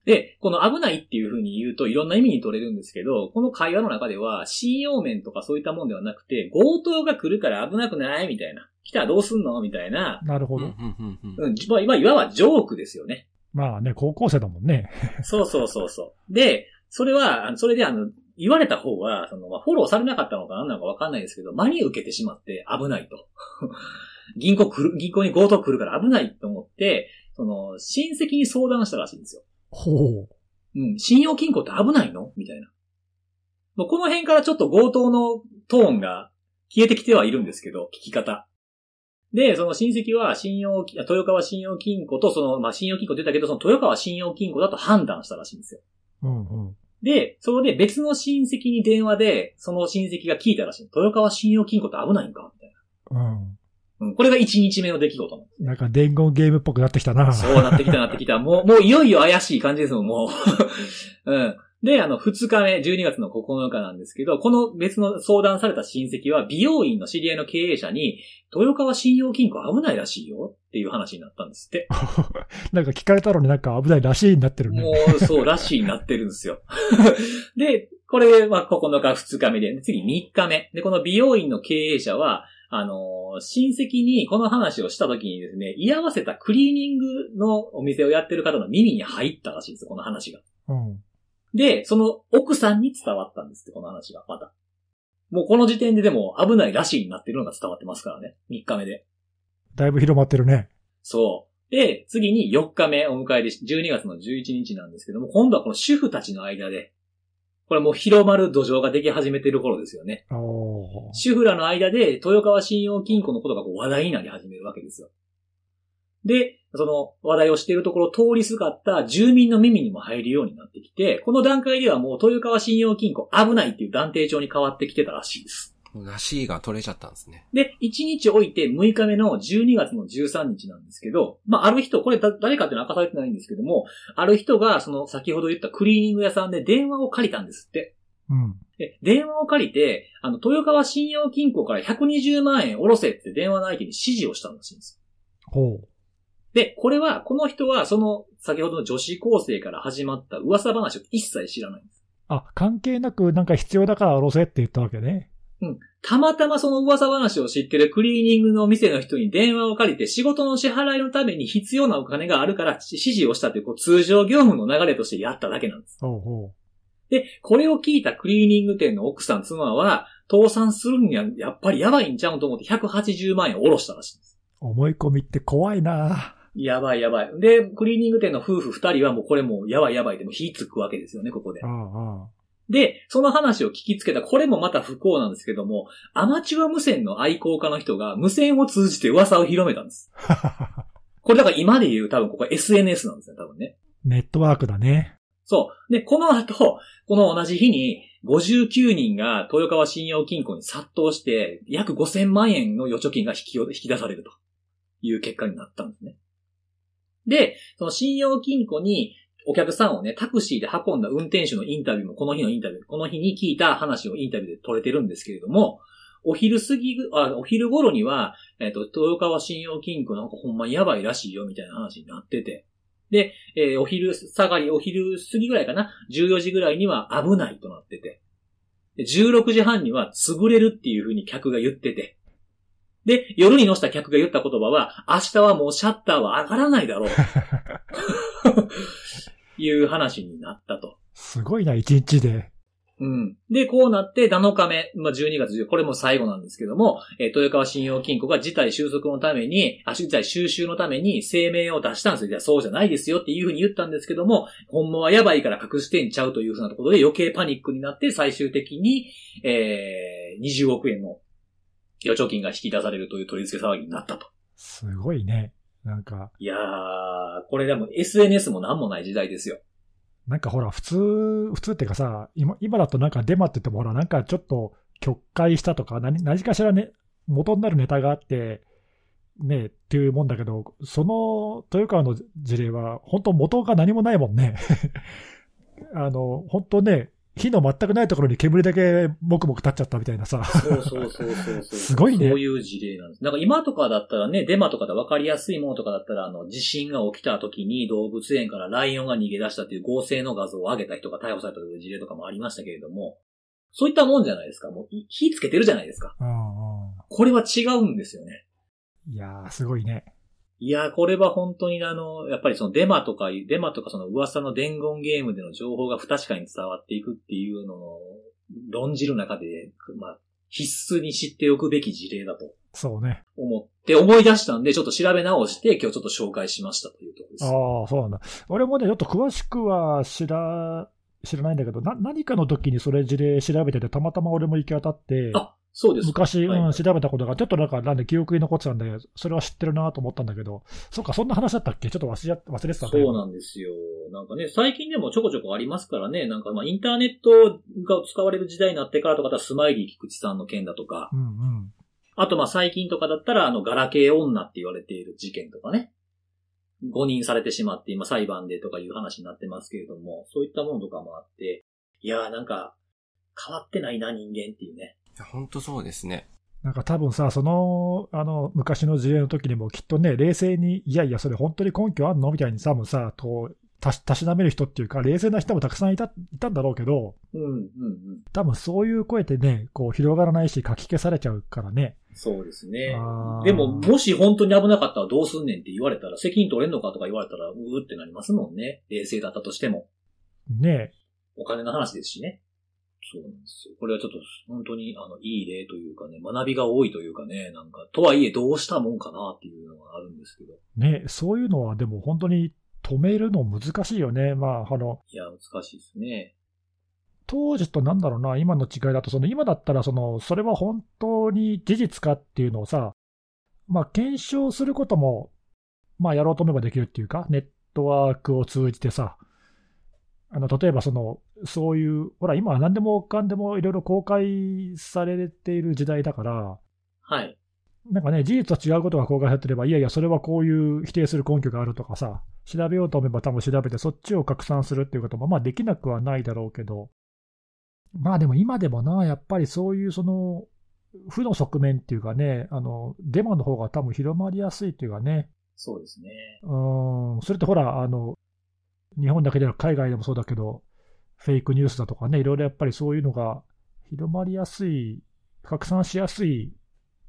で、この危ないっていう風に言うといろんな意味に取れるんですけど、この会話の中では、信用面とかそういったもんではなくて、強盗が来るから危なくない？みたいな。来たらどうすんの？みたいな。なるほど。うんうんうんうんうん、まあ、いわいわばジョークですよね。まあね、高校生だもんね。そうそうそうそう。で、それは、あのそれであの、言われた方は、その、まあ、フォローされなかったのか何なのかわかんないですけど、真に受けてしまって危ないと。銀行来る、銀行に強盗来るから危ないと思って、その、親戚に相談したらしいんですよ。ほう。うん、信用金庫って危ないの？みたいな。もうこの辺からちょっと強盗のトーンが消えてきてはいるんですけど、聞き方。で、その親戚は信用、豊川信用金庫とその、まあ、信用金庫って言ったけど、その豊川信用金庫だと判断したらしいんですよ。うん、うん。で、それで別の親戚に電話で、その親戚が聞いたらしい。豊川信用金庫って危ないんかみたいな。うん。うん、これが1日目の出来事なんです。なんか伝言ゲームっぽくなってきたな。そうなってきたなってきた。もう、もういよいよ怪しい感じですもん、もう。うん。で、あの、2日目、12月の9日なんですけど、この別の相談された親戚は、美容院の知り合いの経営者に、豊川信用金庫危ないらしいよっていう話になったんですって。なんか聞かれたのになんか危ないらしいになってるね。もう、そう、らしいになってるんですよ。で、これは9日、2日目で、次3日目。で、この美容院の経営者は、あのー親戚にこの話をした時にですね、居合わせたクリーニングのお店をやってる方の耳に入ったらしいんですよ、この話が。うん。で、その奥さんに伝わったんですって、この話が、また。もうこの時点ででも危ないらしいになってるのが伝わってますからね。3日目で。だいぶ広まってるね。そう。で、次に4日目を迎えて、12月の11日なんですけども、今度はこの主婦たちの間で、これもう広まる土壌ができ始めてる頃ですよね。主婦らの間で、豊川信用金庫のことがこう話題になり始めるわけですよ。で、その話題をしているところを通りすがった住民の耳にも入るようになってきて、この段階ではもう豊川信用金庫危ないっていう断定帳に変わってきてたらしいです。らしいが取れちゃったんですね。で、1日置いて6日目の12月の13日なんですけど、まあ、ある人、これだ誰かっていうのは明かされてないんですけども、ある人が、その先ほど言ったクリーニング屋さんで電話を借りたんですって。うん。で、電話を借りて、あの、豊川信用金庫から120万円下ろせって電話の相手に指示をしたらしいんです。ほう。で、これは、この人は、その、先ほどの女子高生から始まった噂話を一切知らないんです。あ、関係なくなんか必要だから下ろせって言ったわけね。たまたまその噂話を知ってるクリーニングの店の人に電話を借りて仕事の支払いのために必要なお金があるから指示をしたというこう通常業務の流れとしてやっただけなんです。ほうほで、これを聞いたクリーニング店の奥さん妻は倒産するにはやっぱりやばいんちゃうんと思って180万円下ろしたらしいんです。う。思い込みって怖いなやばいやばい。で、クリーニング店の夫婦二人はもうこれもうやばいやばいでも火つくわけですよね、ここでで、その話を聞きつけた、これもまた不幸なんですけども、アマチュア無線の愛好家の人が無線を通じて噂を広めたんです。あ。これだから今で言う多分ここ SNS なんですね、多分ね。ネットワークだね。そう。で、この後、この同じ日に59人が豊川信用金庫に殺到して、約5000万円の預貯金が引き引き出されるという結果になったんですね。で、その信用金庫にお客さんをね、タクシーで運んだ運転手のインタビューもこの日のインタビュー、この日に聞いた話をインタビューで取れてるんですけれども、お昼過ぎ、あ、お昼頃には、えっ、と、豊川信用金庫なんかほんまにやばいらしいよみたいな話になってて、で、えーお昼下がり、お昼過ぎぐらいかな ?14 時ぐらいには危ないとなってて。で16時半には潰れるっていう風に客が言ってて。で、夜に乗せた客が言った言葉は、明日はもうシャッターは上がらないだろう。いう話になったと。すごいな、一日で。うん。で、こうなって7日目、まあ、12月10これも最後なんですけども、えー豊川信用金庫が事態収束のために、あ、事態収集のために声明を出したんですよ。いや、そうじゃないですよっていうふうに言ったんですけども、ほんまはやばいから隠してんちゃうというふうなところで余計パニックになって最終的に、えー、20億円の預貯金が引き出されるという取り付け騒ぎになったと。すごいね。なんか、いやー、これでも SNS もなんもない時代ですよ。なんかほら、普通、普通っていうかさ、今今だとなんかデマって言ってもほら、なんかちょっと曲解したとか、何何かしらね、元になるネタがあって、ね、っていうもんだけど、その豊川の事例は、本当元が何もないもんね。あの、本当ね、火の全くないところに煙だけもくもく立っちゃったみたいなさ。そうそうそうそうそう。すごいねそういう事例なんです。なんか今とかだったらね、デマとかで分かりやすいものとかだったら、あの、地震が起きた時に動物園からライオンが逃げ出したという合成の画像を上げた人が逮捕されたという事例とかもありましたけれども、そういったもんじゃないですか。もうい火つけてるじゃないですか。うんうんこれは違うんですよね。いやー、すごいね。いやー、これは本当にあの、やっぱりそのデマとか、デマとかその噂の伝言ゲームでの情報が不確かに伝わっていくっていうのを論じる中で、まあ、必須に知っておくべき事例だとそうね。思って思い出したんで、ちょっと調べ直して今日ちょっと紹介しましたというところです。ああ、そうなんだ。俺もね、ちょっと詳しくは知ら、知らないんだけど、な、何かの時にそれ事例調べてて、たまたま俺も行き当たって、あ、そうです。昔、はいうん、調べたことが、ちょっとなんか、なんで記憶に残ってたんで、それは知ってるなと思ったんだけど、そっか、そんな話だったっけ？ちょっと忘れ忘れてたね。そうなんですよ。なんかね、最近でもちょこちょこありますからね、なんかまあインターネットが使われる時代になってからとかスマイリー菊池さんの件だとか、うんうん。あとまあ最近とかだったらあのガラケー女って言われている事件とかね、誤認されてしまって今裁判でとかいう話になってますけれども、そういったものとかもあって、いやーなんか変わってないな人間っていうね。いや本当そうですね。なんか多分さ、その、あの、昔の事例の時にもきっとね、冷静に、いやいや、それ本当に根拠あんのみたいに多分さ、こう、たし、たしなめる人っていうか、冷静な人もたくさんいた、いたんだろうけど、うん、うん、うん。多分そういう声ってね、こう、広がらないし、書き消されちゃうからね。そうですねでも、もし本当に危なかったらどうすんねんって言われたら、責任取れんのかとか言われたら、うーってなりますもんね。冷静だったとしても。ねお金の話ですしね。そうなんですよ。これはちょっと本当にあのいい例というかね、学びが多いというかね、なんか、とはいえどうしたもんかなっていうのがあるんですけど。ね、そういうのはでも本当に止めるの難しいよね。まあ、あの、いや、難しいですね。当時となんだろうな、今の違いだと、その今だったらその、それは本当に事実かっていうのをさ、まあ、検証することも、まあ、やろうと思えばできるっていうか、ネットワークを通じてさ、あの例えばその、そういう、ほら、今は何でもかんでもいろいろ公開されている時代だから、はい。なんかね、事実と違うことが公開されてれば、いやいや、それはこういう否定する根拠があるとかさ、調べようと思えば多分調べて、そっちを拡散するっていうことも、まあできなくはないだろうけど、まあでも今でもな、やっぱりそういうその、負の側面っていうかね、あの、デマの方が多分広まりやすいっていうかね、そうですね。うん、それってほら、あの、日本だけでなく海外でもそうだけど、フェイクニュースだとかね、いろいろやっぱりそういうのが広まりやすい、拡散しやすい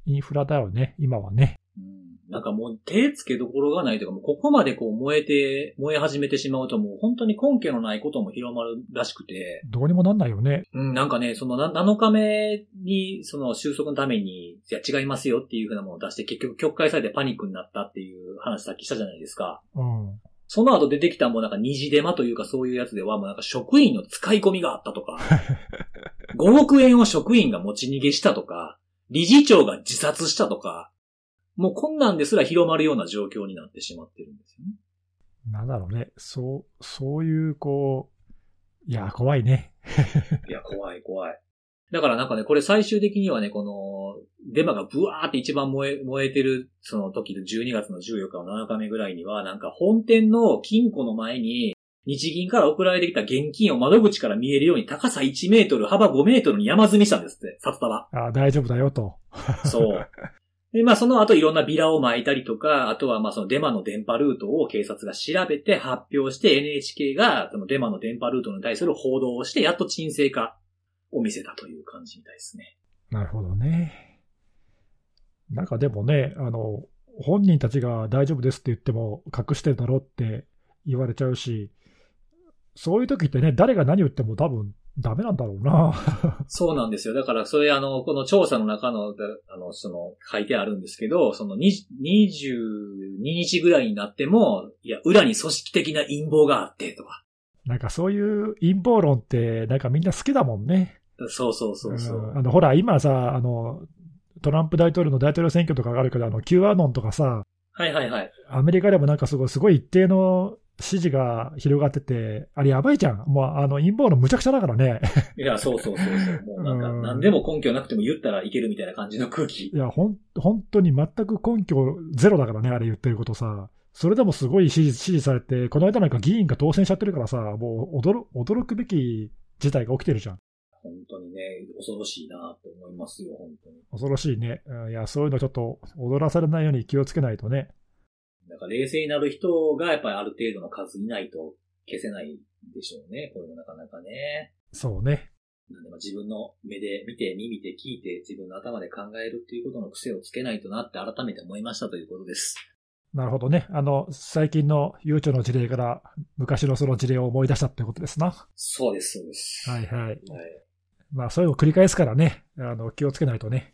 インフラだよね、今はね。うんなんかもう手つけどころがないというか、もうここまでこう燃えて、燃え始めてしまうともう本当に根拠のないことも広まるらしくて、どうにもなんないよね。うん、なんかね、そのな7日目に、その収束のために、いや違いますよっていうふうなものを出して結局曲解されてパニックになったっていう話さっきしたじゃないですか。うん。その後出てきたもうなんか二次デマというかそういうやつではもうなんか職員の使い込みがあったとか、5億円を職員が持ち逃げしたとか、理事長が自殺したとか、もうこんなんですら広まるような状況になってしまってるんですよね。なんだろうね。そう、そういう、こう、いや、怖いね。いや、怖い怖い。だからなんかね、これ最終的にはね、この、デマがブワーって一番燃え、燃えてる、その時の12月の14日の7日目ぐらいには、なんか本店の金庫の前に、日銀から送られてきた現金を窓口から見えるように高さ1メートル、幅5メートルに山積みしたんですって、札束。あ大丈夫だよと。そう。で、まあその後いろんなビラを巻いたりとか、あとはまあそのデマの電波ルートを警察が調べて発表して NHK がそのデマの電波ルートに対する報道をしてやっと沈静化を見せたという感じみたいですね。なるほどね。なんかでもね、あの、本人たちが大丈夫ですって言っても隠してるだろうって言われちゃうし、そういう時ってね、誰が何言っても多分ダメなんだろうな。そうなんですよ。だからそれあの、この調査の中の、あの、その書いてあるんですけど、その20 22日ぐらいになっても、いや、裏に組織的な陰謀があってとか。なんかそういう陰謀論って、なんかみんな好きだもんね。そうそうそうそう。んあの、ほら、今さ、あの、トランプ大統領の大統領選挙とかがあるけど、あの、Q アノンとかさ、はいはいはい。アメリカでもなんかすごい、すごい一定の支持が広がってて、あれやばいじゃん。もうあの陰謀論むちゃくちゃだからね。いや、そうそうそうそう。もうなんか、うん何でも根拠なくても言ったらいけるみたいな感じの空気い。や、ほん、本当に全く根拠ゼロだからね、あれ言ってることさ。それでもすごい支持支持されて、この間なんか議員が当選しちゃってるからさ、もう驚驚くべき事態が起きてるじゃん。本当にね、恐ろしいなと思いますよ、本当に。恐ろしいね。うんいや、そういうのちょっと踊らされないように気をつけないとね。だから冷静になる人がやっぱりある程度の数いないと消せないでしょうね。こういうのなかなかね。そうね。なんでまあ自分の目で見て、耳で聞いて、自分の頭で考えるっていうことの癖をつけないとなって改めて思いましたということです。なるほどね。あの、最近の悠長の事例から昔のその事例を思い出したってことですな。そうです、そうです。はいはい。はい。まあ、そういうのを繰り返すからね。あの、気をつけないとね。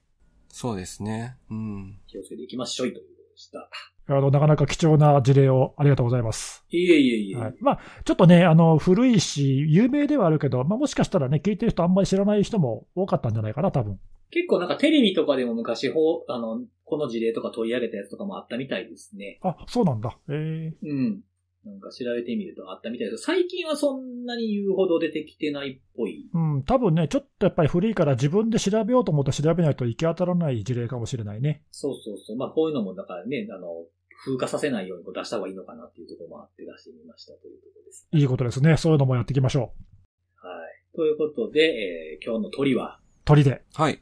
そうですね。うん。気をつけていきましょうということでした。あの、なかなか貴重な事例をありがとうございます。いえいえいえ。はい。まあ、ちょっとね、あの、古いし、有名ではあるけど、まあ、もしかしたらね、聞いてる人あんまり知らない人も多かったんじゃないかな、多分。結構なんかテレビとかでも昔ほう、あの、この事例とか取り上げたやつとかもあったみたいですね。あ、そうなんだ。ええうん。なんか調べてみるとあったみたいです最近はそんなに言うほど出てきてないっぽい。うん、多分ね、ちょっとやっぱり古いから自分で調べようと思って調べないと行き当たらない事例かもしれないね。そうそうそう。まあこういうのもだからね、あの、風化させないようにこう出した方がいいのかなっていうところもあって出してみましたというところです。いいことですね。そういうのもやっていきましょう。はい。ということで、えー今日の鳥は、鳥で。はい。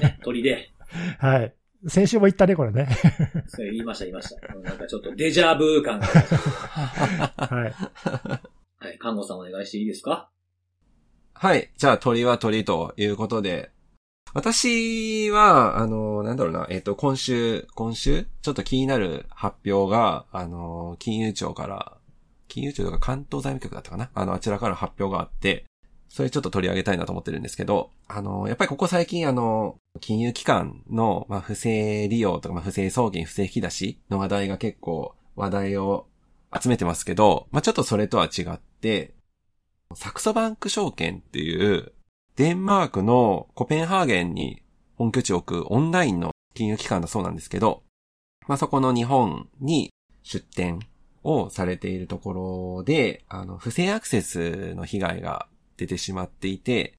ね、鳥で、はい。先週も言ったね、これね。それ言いました言いました。なんかちょっとデジャブ感が。はい。はい。看護さんお願いしていいですか？はい。じゃあ鳥は鳥ということで。私は、あの、なんだろうな、えっ、と、今週、今週、ちょっと気になる発表が、あの、金融庁から、金融庁とか関東財務局だったかな？あの、あちらから発表があって、それちょっと取り上げたいなと思ってるんですけど、あの、やっぱりここ最近あの、金融機関の、まあ、不正利用とか、まあ、不正送金、不正引き出しの話題が結構話題を集めてますけど、まあ、ちょっとそれとは違って、サクソバンク証券っていう、デンマークのコペンハーゲンに本拠地を置くオンラインの金融機関だそうなんですけど、まあ、そこの日本に出店をされているところで、あの、不正アクセスの被害が出てしまっていて、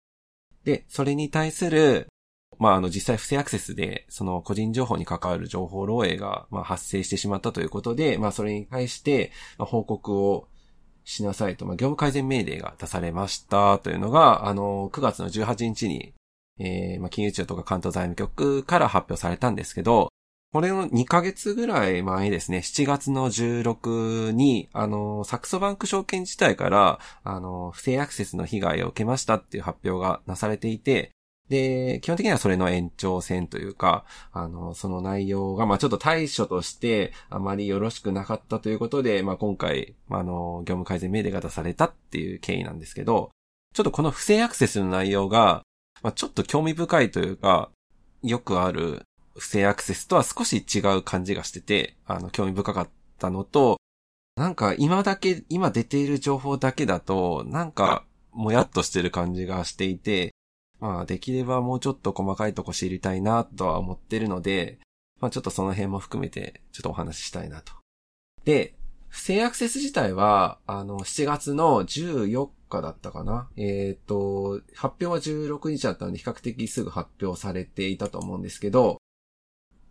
で、それに対する、まあ、あの、実際不正アクセスで、その個人情報に関わる情報漏洩が、まあ、発生してしまったということで、まあ、それに対して、まあ報告をしなさいと、まあ、業務改善命令が出されましたというのが、あの、9月の18日に、えー、まあ、金融庁とか関東財務局から発表されたんですけど、これの2ヶ月ぐらい前ですね、7月の16に、あの、サクソバンク証券自体から、あの、不正アクセスの被害を受けましたっていう発表がなされていて、で、基本的にはそれの延長線というか、あの、その内容が、まあちょっと対処としてあまりよろしくなかったということで、まあ今回、あの、業務改善命令が出されたっていう経緯なんですけど、ちょっとこの不正アクセスの内容が、まあちょっと興味深いというか、よくある不正アクセスとは少し違う感じがしてて、あの、興味深かったのと、なんか今だけ、今出ている情報だけだと、なんか、もやっとしてる感じがしていて、まあ、できればもうちょっと細かいとこ知りたいなとは思ってるので、まあちょっとその辺も含めて、ちょっとお話ししたいなと。で、不正アクセス自体は、あの、7月の14日だったかな。えっ、と、発表は16日だったので、比較的すぐ発表されていたと思うんですけど、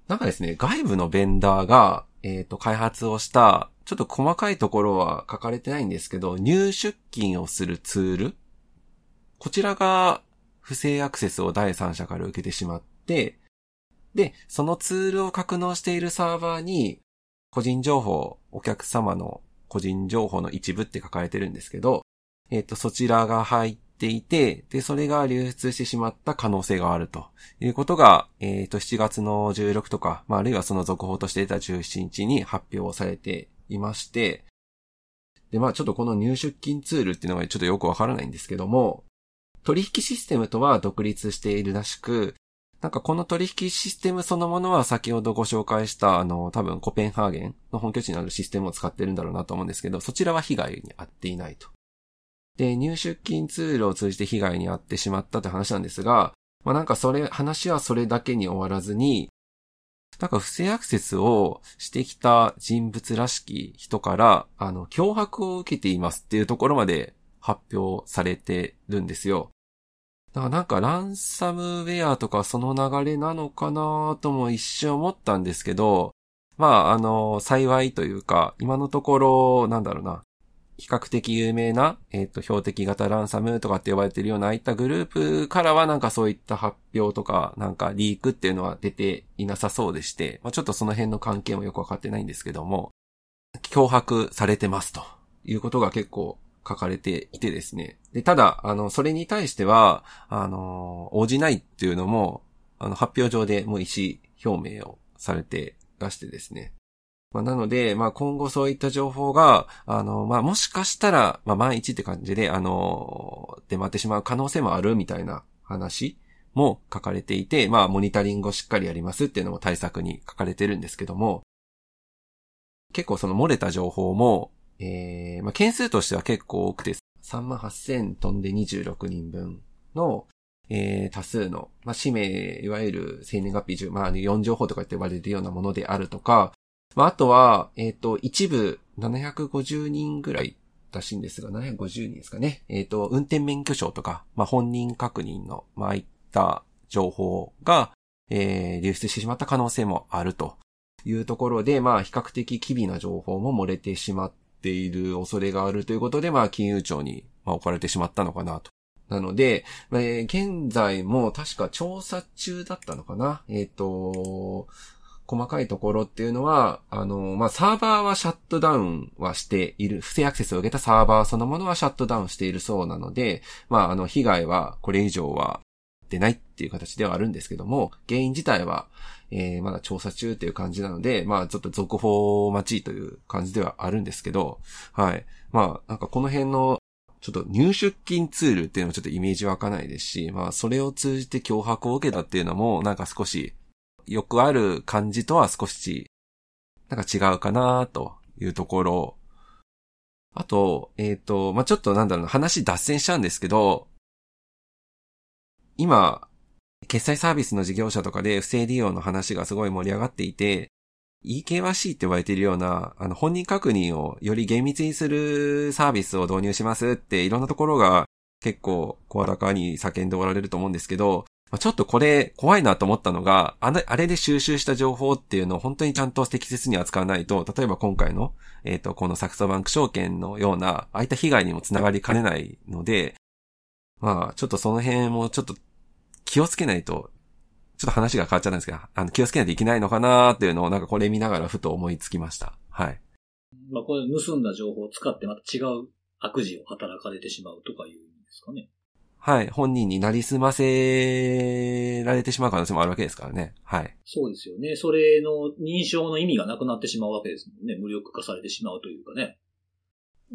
なんかですね、外部のベンダーが、えっ、と、開発をした、ちょっと細かいところは書かれてないんですけど、入出金をするツール。こちらが、不正アクセスを第三者から受けてしまって、で、そのツールを格納しているサーバーに、個人情報、お客様の個人情報の一部って書かれてるんですけど、えっ、と、そちらが入っていて、で、それが流出してしまった可能性があるということが、えっ、と、7月の16とか、まあ、あるいはその続報として出た17日に発表されていまして、で、まあ、ちょっとこの入出金ツールっていうのがちょっとよくわからないんですけども、取引システムとは独立しているらしく、なんかこの取引システムそのものは先ほどご紹介したあの多分コペンハーゲンの本拠地にあるシステムを使ってるんだろうなと思うんですけど、そちらは被害に遭っていないと。で、入出金ツールを通じて被害に遭ってしまったという話なんですが、まあなんかそれ、話はそれだけに終わらずに、なんか不正アクセスをしてきた人物らしき人から、あの、脅迫を受けていますっていうところまで発表されてるんですよ。だからなんかランサムウェアとかその流れなのかなとも一瞬思ったんですけど、まあ、あの、幸いというか、今のところ、なんだろうな、比較的有名な、えっ、と、標的型ランサムとかって呼ばれてるような、ああいったグループからはなんかそういった発表とか、なんかリークっていうのは出ていなさそうでして、まあちょっとその辺の関係もよくわかってないんですけども、脅迫されてますということが結構書かれていてですね。で、ただ、あの、それに対しては、あの、応じないっていうのも、あの、発表上でもう意思表明をされてらしてですね。まあ、なので、まあ、今後そういった情報が、あの、まあ、もしかしたら、まあ、万一って感じで、あの、出回ってしまう可能性もあるみたいな話も書かれていて、まあ、モニタリングをしっかりやりますっていうのも対策に書かれてるんですけども、結構その漏れた情報も、えー、まあ、件数としては結構多くて、3万8000飛んで26人分の、えー、多数の、まあ、氏名、いわゆる生年月日中、まあ、4情報とかって呼ばれるようなものであるとか、まあ、あとは、えっ、と、一部750人ぐらいらしいんですが、750人ですかね。えっ、と、運転免許証とか、まあ、本人確認の、まあ、いった情報が、えー、流出してしまった可能性もあるというところで、まあ、比較的機微な情報も漏れてしまっている恐れがあるということで、まあ、金融庁に、まあ、置かれてしまったのかなと。なので、えー現在も確か調査中だったのかなえっ、と、細かいところっていうのは、あの、まあ、サーバーはシャットダウンはしている、不正アクセスを受けたサーバーそのものはシャットダウンしているそうなので、まあ、あの、被害はこれ以上は出ないっていう形ではあるんですけども、原因自体は、えーまだ調査中っていう感じなので、まあ、ちょっと続報待ちという感じではあるんですけど、はい。まあ、なんかこの辺のちょっと入出金ツールっていうのもちょっとイメージ湧かないですし、まあそれを通じて脅迫を受けたっていうのもなんか少しよくある感じとは少しなんか違うかなというところ。あと、えっ、と、まあちょっとなんだろうな話脱線しちゃうんですけど、今、決済サービスの事業者とかで不正利用の話がすごい盛り上がっていて、EKYC って言われているような、あの、本人確認をより厳密にするサービスを導入しますっていろんなところが結構声高に叫んでおられると思うんですけど、まあちょっとこれ怖いなと思ったのが、あのあれで収集した情報っていうのを本当にちゃんと適切に扱わないと、例えば今回の、えっ、と、このサクソバンク証券のような、ああいった被害にもつながりかねないので、まあ、ちょっとその辺もちょっと気をつけないとちょっと話が変わっちゃったんですけど、あの、気をつけないといけないのかなーっていうのをなんかこれ見ながらふと思いつきました。はい。まあ、これ盗んだ情報を使ってまた違う悪事を働かれてしまうとかいうんですかね。はい。本人になりすませられてしまう可能性もあるわけですからね。はい。そうですよね。それの認証の意味がなくなってしまうわけですもんね。無力化されてしまうというかね。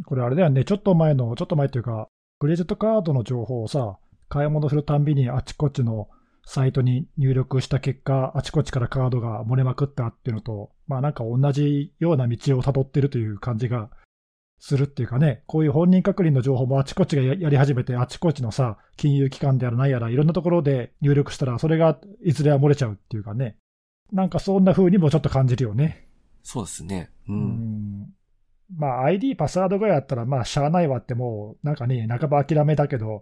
これあれだよね、ちょっと前の、ちょっと前っていうか、クレジットカードの情報をさ、買い物するたんびにあちこちのサイトに入力した結果、あちこちからカードが漏れまくったっていうのと、まあなんか同じような道を辿ってるという感じがするっていうかね、こういう本人確認の情報もあちこちがややり始めて、あちこちのさ、金融機関であるなんやら、いろんなところで入力したら、それがいずれは漏れちゃうっていうかね、なんかそんな風にもちょっと感じるよね。そうですね。う。うんんまあ、ID、パスワードぐらいやったら、まあ、しゃあないわって、もう、なんかね、半ば諦めだけど、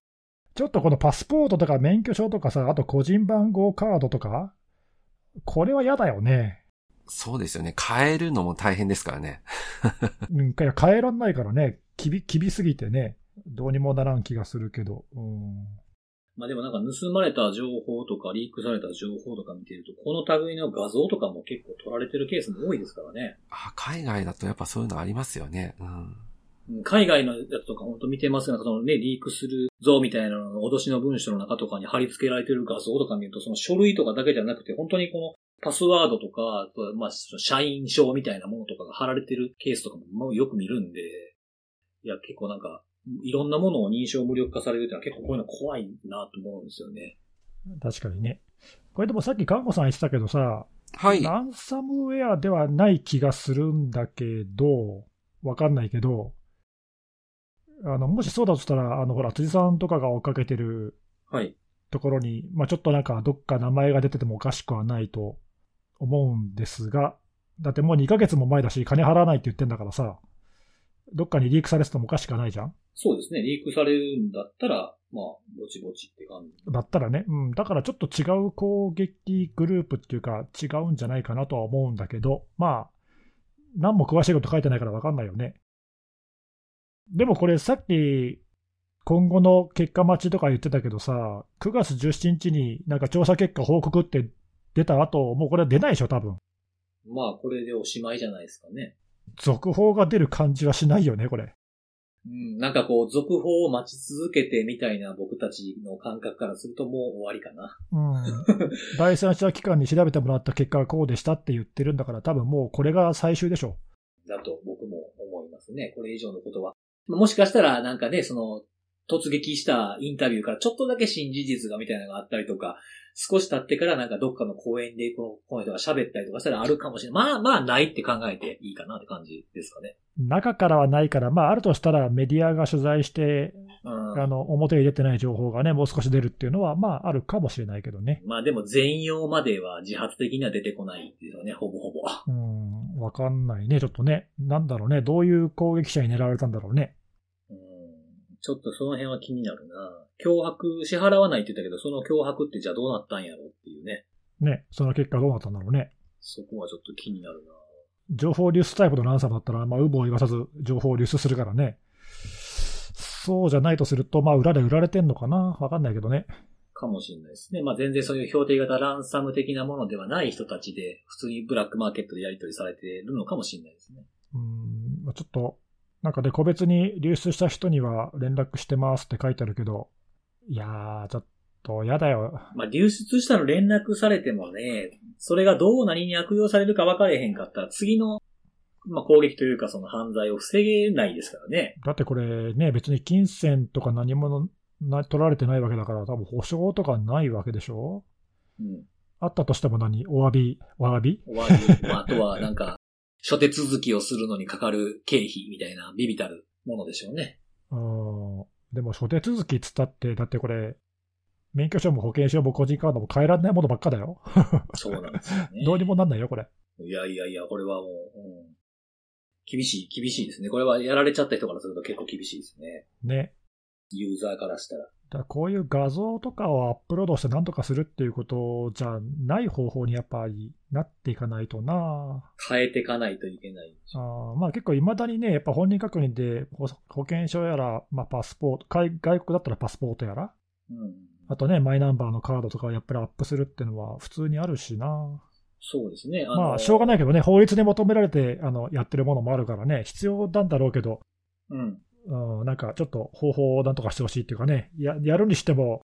ちょっとこのパスポートとか免許証とかさ、あと個人番号カードとか、これは嫌だよね。そうですよね。変えるのも大変ですからね。うん、いや変えらんないからね、きび、きびすぎてね、どうにもならん気がするけど。うんまあでもなんか盗まれた情報とかリークされた情報とか見てると、この類の画像とかも結構撮られてるケースも多いですからね。あ、海外だとやっぱそういうのありますよね。うん。うん海外のやつとか本当見てますが、そのね、リークするぞみたいなのの脅しの文書の中とかに貼り付けられてる画像とか見ると、その書類とかだけじゃなくて、本当にこのパスワードとか、まあ、社員証みたいなものとかが貼られてるケースとかもよく見るんで、いや、結構なんか、いろんなものを認証無力化されるっていうのは結構こういうの怖いなと思うんですよね。確かにね。これでもさっき看護さん言ってたけどさ、はい。ランサムウェアではない気がするんだけど、わかんないけど、あの、もしそうだとしたら、あの、ほら、辻さんとかが追っかけてるはい。ところに、まあ、ちょっとなんか、どっか名前が出ててもおかしくはないと思うんですが、だってもう2ヶ月も前だし、金払わないって言ってんだからさ、どっかにリークされててもおかしくないじゃんそうですね。リークされるんだったら、まあ、ぼちぼちって感じ。だったらね、うん、だからちょっと違う攻撃グループっていうか、違うんじゃないかなとは思うんだけど、まあ、何も詳しいこと書いてないから分かんないよね。でもこれ、さっき、今後の結果待ちとか言ってたけどさ、9月17日になんか調査結果報告って出た後、もうこれは出ないでしょ、多分まあ、これでおしまいじゃないですかね。続報が出る感じはしないよね、これ。うん、なんかこう、続報を待ち続けてみたいな僕たちの感覚からするともう終わりかな。うん、第三者機関に調べてもらった結果がこうでしたって言ってるんだから、多分もうこれが最終でしょだと僕も思いますね。これ以上のことは。もしかしたらなんかね、その、突撃したインタビューからちょっとだけ新事実がみたいなのがあったりとか、少し経ってからなんかどっかの公園でこの、この人が喋ったりとかしたらあるかもしれない。まあまあないって考えていいかなって感じですかね。中からはないから、まあ、あるとしたらメディアが取材して、うん。あの表に出てない情報がね、もう少し出るっていうのは、まあ、あるかもしれないけどね。まあでも全容までは自発的には出てこないですよね、ほぼほぼ。うん、わかんないね、ちょっとね。なんだろうね、どういう攻撃者に狙われたんだろうね。うんちょっとその辺は気になるな。脅迫、支払わないって言ったけど、その脅迫ってじゃあどうなったんやろっていうね。ね、その結果どうなったんだろうね。そこはちょっと気になるな。情報流出タイプのランサムだったら、まあ、有無を言わさず情報を流出するからね。そうじゃないとすると、まあ、裏で売られてんのかな？わかんないけどね。かもしれないですね。まあ全然そういう標定型ランサム的なものではない人たちで、普通にブラックマーケットでやり取りされているのかもしれないですね。うん、まあちょっと、なんかね、個別に流出した人には連絡してますって書いてあるけど、いやー、ちょっと嫌だよ。まあ流出したの連絡されてもね、それがどう何に悪用されるか分かれへんかったら、次の、まあ攻撃というかその犯罪を防げないですからね。だってこれね、別に金銭とか何もな取られてないわけだから、多分保証とかないわけでしょ？うん。あったとしても何？お詫び？お詫び？終わり。まああとはなんか、諸手続きをするのにかかる経費みたいなビビたるものでしょうね。うん。でも、諸手続きっつったって、だってこれ、免許証も保険証も個人カードも変えられないものばっかだよ。そうなんですよね。どうにもなんないよ、これ。いやいやいや、これはもう、うん、厳しい、厳しいですね。これはやられちゃった人からすると結構厳しいですね。ね。ユーザーからしたら。だこういう画像とかをアップロードしてなんとかするっていうことじゃない方法にやっぱりなっていかないとな変えていかないといけない。あーまあ結構いまだにね、やっぱ本人確認で保保険証やら、まあ、パスポート、海外国だったらパスポートやら、うん。あとね、マイナンバーのカードとかをやっぱりアップするっていうのは普通にあるしなそうですね。まあしょうがないいけどね、法律で求められてあのやってるものもあるからね、必要なんだろうけど、うん。うん、なんかちょっと方法をなんとかしてほしいっていうかね、ややるにしても、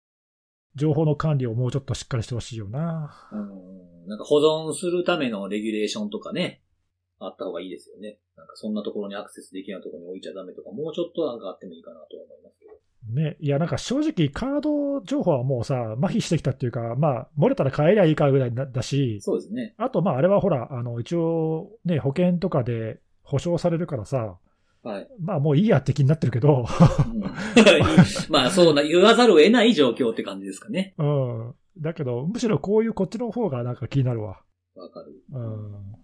情報の管理をもうちょっとしっかりしてほしいよな。うん。なんか保存するためのレギュレーションとかね、あった方がいいですよね。なんかそんなところにアクセスできないところに置いちゃダメとか、もうちょっとなんかあってもいいかなと思いますけど。ね、いや、なんか正直、カード情報はもうさ、麻痺してきたっていうか、まあ、漏れたら変えりゃいいかぐらいだだし、そうですね。あと、まあ、あれはほら、あの一応、ね、保険とかで保証されるからさ、はい。まあ、もういいやって気になってるけど、うん まあそうな、言わざるを得ない状況って感じですかね。うん、だけど、むしろこういうこっちの方がなんか気になるわ。わかる。うん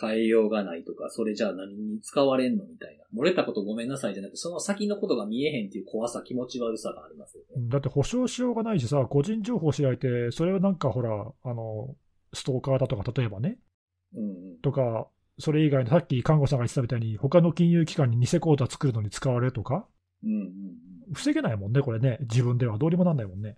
変えようがないとか、それじゃあ何に使われんのみたいな。漏れたことごめんなさいじゃなくて、その先のことが見えへんっていう怖さ、気持ち悪さがありますよね。だって保証しようがないしさ、個人情報知られて、それをなんかほら、あの、ストーカーだとか、例えばね、うんうん。とか、それ以外のさっき看護さんが言ってたみたいに、他の金融機関に偽口座作るのに使われるとか、うんうんうん。防げないもんね、これね、自分ではどうにもなんないもんね。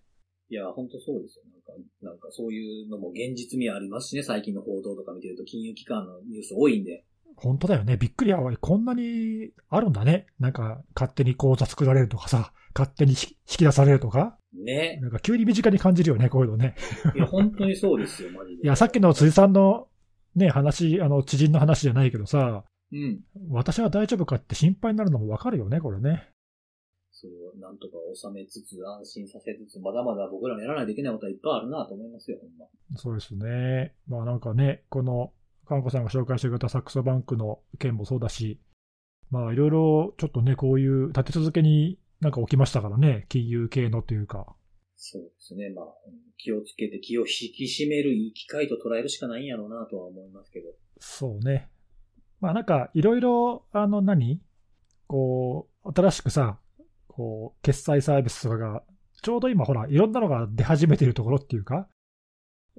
いや、本当そうですよ。なんか、なんかそういうのも現実味ありますしね、最近の報道とか見てると金融機関のニュース多いんで。本当だよね、びっくりやわ、こんなにあるんだね、なんか勝手に口座作られるとかさ、勝手に引き出されるとか、ね。なんか急に身近に感じるよね、こういうのね。いや、本当にそうですよ、マジで。いや、さっきの辻さんのね、話、あの知人の話じゃないけどさ、うん。私は大丈夫かって心配になるのもわかるよね、これね。それをなんとか収めつつ、安心させつつ、まだまだ僕らもやらないといけないことはいっぱいあるなと思いますよ、ほんま。そうですね。まあなんかね、この、かんこさんが紹介してくれたサックスバンクの件もそうだし、まあいろいろちょっとね、こういう立て続けになんか起きましたからね、金融系のというか。そうですね。まあ、気をつけて気を引き締めるいい機会と捉えるしかないんやろうなとは思いますけど。そうね。まあなんか、いろいろ、あの何、こう、新しくさ、こう、決済サービスとかが、ちょうど今ほら、いろんなのが出始めてるところっていうか、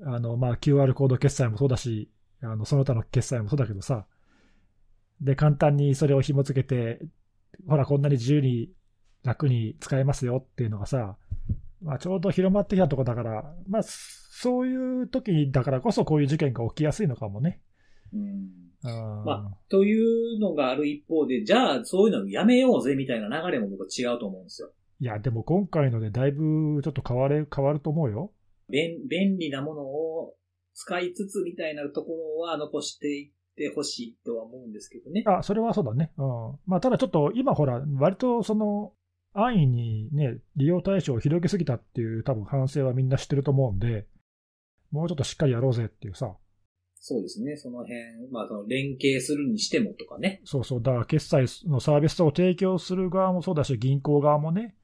あの、まあ QR コード決済もそうだし、あの、その他の決済もそうだけどさ、で、簡単にそれを紐付けて、ほら、こんなに自由に楽に使えますよっていうのがさ、まあ、ちょうど広まってきたところだから、まあ、そういう時だからこそこういう事件が起きやすいのかもね。うん。うんまというのがある一方で、じゃあそういうのやめようぜみたいな流れも僕は違うと思うんですよ。いや、でも今回のでだいぶちょっと変われ、変わると思うよ。便便利なものを使いつつみたいなところは残していってほしいとは思うんですけどね。あ、それはそうだね。うん。まあ、ただちょっと今ほら、割とその、安易にね、利用対象を広げすぎたっていう多分反省はみんな知ってると思うんで、もうちょっとしっかりやろうぜっていうさ。そうですね。その辺、まあその連携するにしてもとかね。そうそう。だから決済のサービスを提供する側もそうだし、銀行側もね。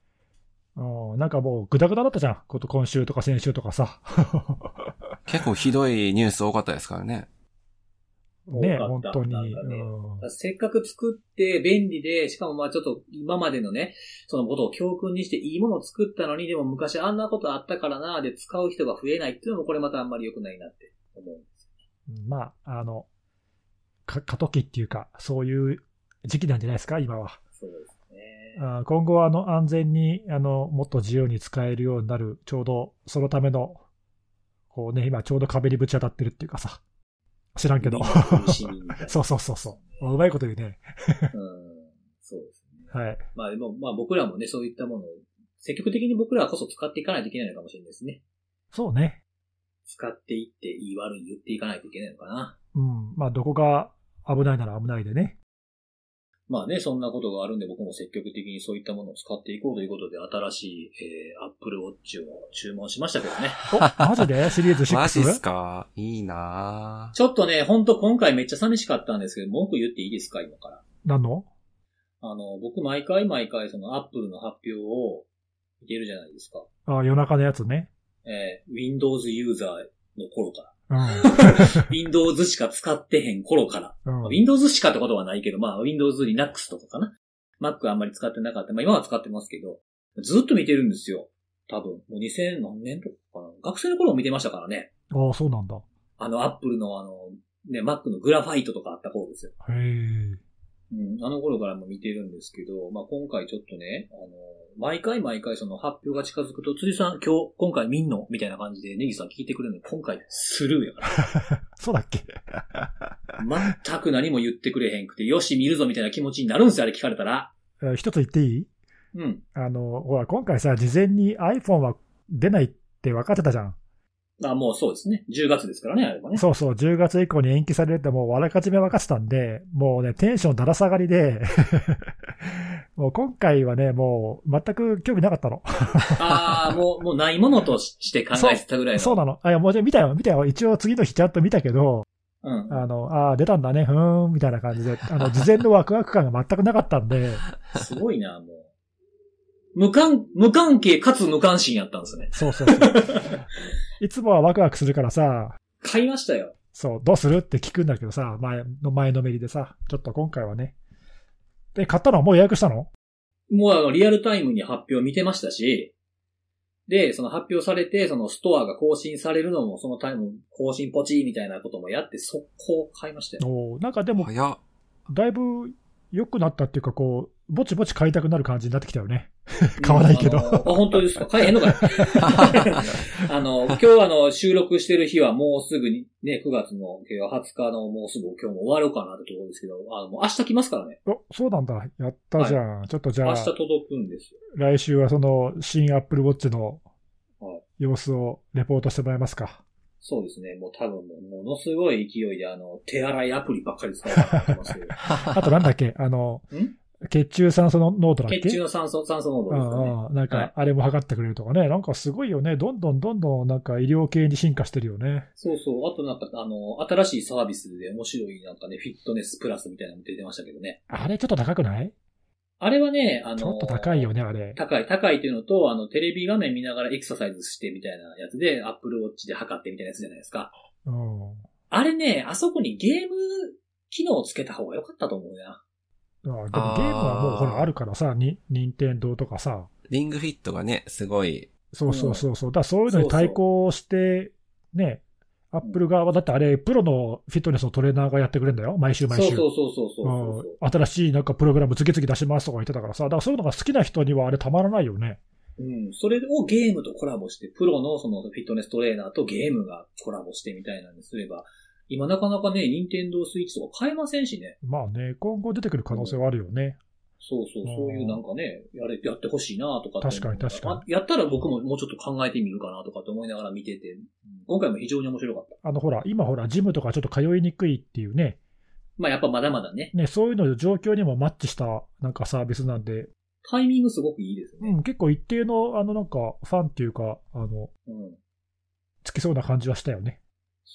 うん、なんかもうグダグダだったじゃん。こと今週とか先週とかさ。結構ひどいニュース多かったですからね。ね、本当に。うんせっかく作って便利で、しかもまあちょっと今までのね、そのことを教訓にしていいものを作ったのに、でも昔あんなことあったからな、で使う人が増えないっていうのもこれまたあんまり良くないなって思うんです。まあ、あの、か過渡期っていうか、そういう時期なんじゃないですか、今は。そうですね。あ今後はあの安全にあのもっと自由に使えるようになる、ちょうどそのための、こうね、今ちょうど壁にぶち当たってるっていうかさ、知らんけど。そうそうそうそう。うまいこと言うね。うん。そうですね。はい。まあでも、まあ僕らもね、そういったものを積極的に僕らこそ使っていかないといけないのかもしれないですね。そうね。使っていって、いい悪い言っていかないといけないのかな。うん。まあ、どこが危ないなら危ないでね。まあね、そんなことがあるんで僕も積極的にそういったものを使っていこうということで、新しい、えー、Apple Watch を注文しましたけどね。お、マジで？シリーズ 6? マジっすか？いいなぁちょっとね、ほんと今回めっちゃ寂しかったんですけど、文句言っていいですか？今から。何の？あの、僕毎回毎回その Apple の発表を見てるじゃないですか。あ夜中のやつね。えー、Windows ユーザーの頃から。うん。Windows しか使ってへん頃から。うんまあ Windows しかってことはないけど、まあ Windows Linux とかかな。Mac あんまり使ってなかった。まあ今は使ってますけど、ずっと見てるんですよ。多分。もう2000何年とかかな。学生の頃も見てましたからね。ああ、そうなんだ。あの Apple のあの、ね、Mac のグラファイトとかあった頃ですよ。へえ。うん、あの頃からも見てるんですけど、まあ今回ちょっとね、あの、毎回毎回その発表が近づくと、辻さん今日、今回見んの？みたいな感じでネギさん聞いてくれるの？に、今回スルーやから。そうだっけ？全く何も言ってくれへんくて、よし見るぞみたいな気持ちになるんですよ、あれ聞かれたら。えー一つ言っていい？うん。あの、ほら、今回さ、事前に iPhone は出ないって分かってたじゃん。あ、もうそうですね。10月ですからね、あれはね。そうそう、10月以降に延期されるってもうあらかじめ分かってたんで、もうね、テンションだら下がりで、もう今回はね、もう全く興味なかったの。ああ、もう、もうないものとして考えてたぐらいの。そうなの。あ、いや、もうじゃあ見たよ、見たよ。一応次の日ちゃんと見たけど、うん。あの、ああ、出たんだね、ふーん、みたいな感じで、あの、事前のワクワク感が全くなかったんで、すごいな、もう。無関、無関係かつ無関心やったんですね。そうそうそう。いつもはワクワクするからさ、買いましたよ。そう、どうするって聞くんだけどさ、前の前のめりでさ、ちょっと今回はね。で、買ったのもう予約したの？もうあの、リアルタイムに発表見てましたし、で、その発表されて、そのストアが更新されるのも、そのタイム更新ポチーみたいなこともやって、速攻買いましたよ。おーなんかでも、早っ。だいぶ良くなったっていうか、こう、ぼちぼち買いたくなる感じになってきたよね。買わないけどうんあ本当ですか？買えへんのかい？あの、今日あの、収録してる日はもうすぐに、ね、9月の今日20日のもうすぐ今日も終わろうかなってところですけど、あの、もう明日来ますからね。お、そうなんだ。やったじゃん。ちょっとじゃあ明日、届くんですよ。来週はその新 Apple Watch のはい様子をレポートしてもらえますか？そうですね。もう多分ものすごい勢いであの、手洗いアプリばっかり使うと思いますけど。あとなんだっけ？あのん、血中酸素の濃度だっけ？血中の酸素、酸素濃度うですかね。んうん。なんはいか、あれも測ってくれるとかね。なんかすごいよね。どんどんどんどんなんか医療系に進化してるよね。そうそう。あとなんか、あの、新しいサービスで面白いなんかね、フィットネスプラスみたいなのも出てましたけどね。あれちょっと高くない？あれはね、あの、ちょっと高いよね、あれ。高い、高いっていうのと、あの、テレビ画面見ながらエクササイズしてみたいなやつで、Apple Watch で測ってみたいなやつじゃないですか。うん。あれね、あそこにゲーム機能をつけた方が良かったと思うな。あでもゲームはもうほらあるからさ、に、任天堂とかさ。リングフィットがね、すごい。そうそうそうそう。だからそういうのに対抗して、ね、アップル側は、だってあれ、プロのフィットネスのトレーナーがやってくれるんだよ、毎週毎週。そうそうそうそうそうそううん新しいなんかプログラム次々出しますとか言ってたからさ、だからそういうのが好きな人にはあれたまらないよね。うん。それをゲームとコラボして、プロのそのフィットネストレーナーとゲームがコラボしてみたいなんですれば、今なかなかね、ニンテンドースイッチとか買えませんしね。まあね、今後出てくる可能性はあるよね。そうそう、うんそういうなんかね、やれ、やってほしいなとか確かに確かあやったら僕ももうちょっと考えてみるかなとかって思いながら見てて、今回も非常に面白かった。あのほら、今ほら、ジムとかちょっと通いにくいっていうね、まあやっぱまだまだね、ね、そういうの状況にもマッチしたなんかサービスなんで、タイミングすごくいいですね。うん、結構一定のあのなんかファンっていうか、あの、うん。つきそうな感じはしたよね。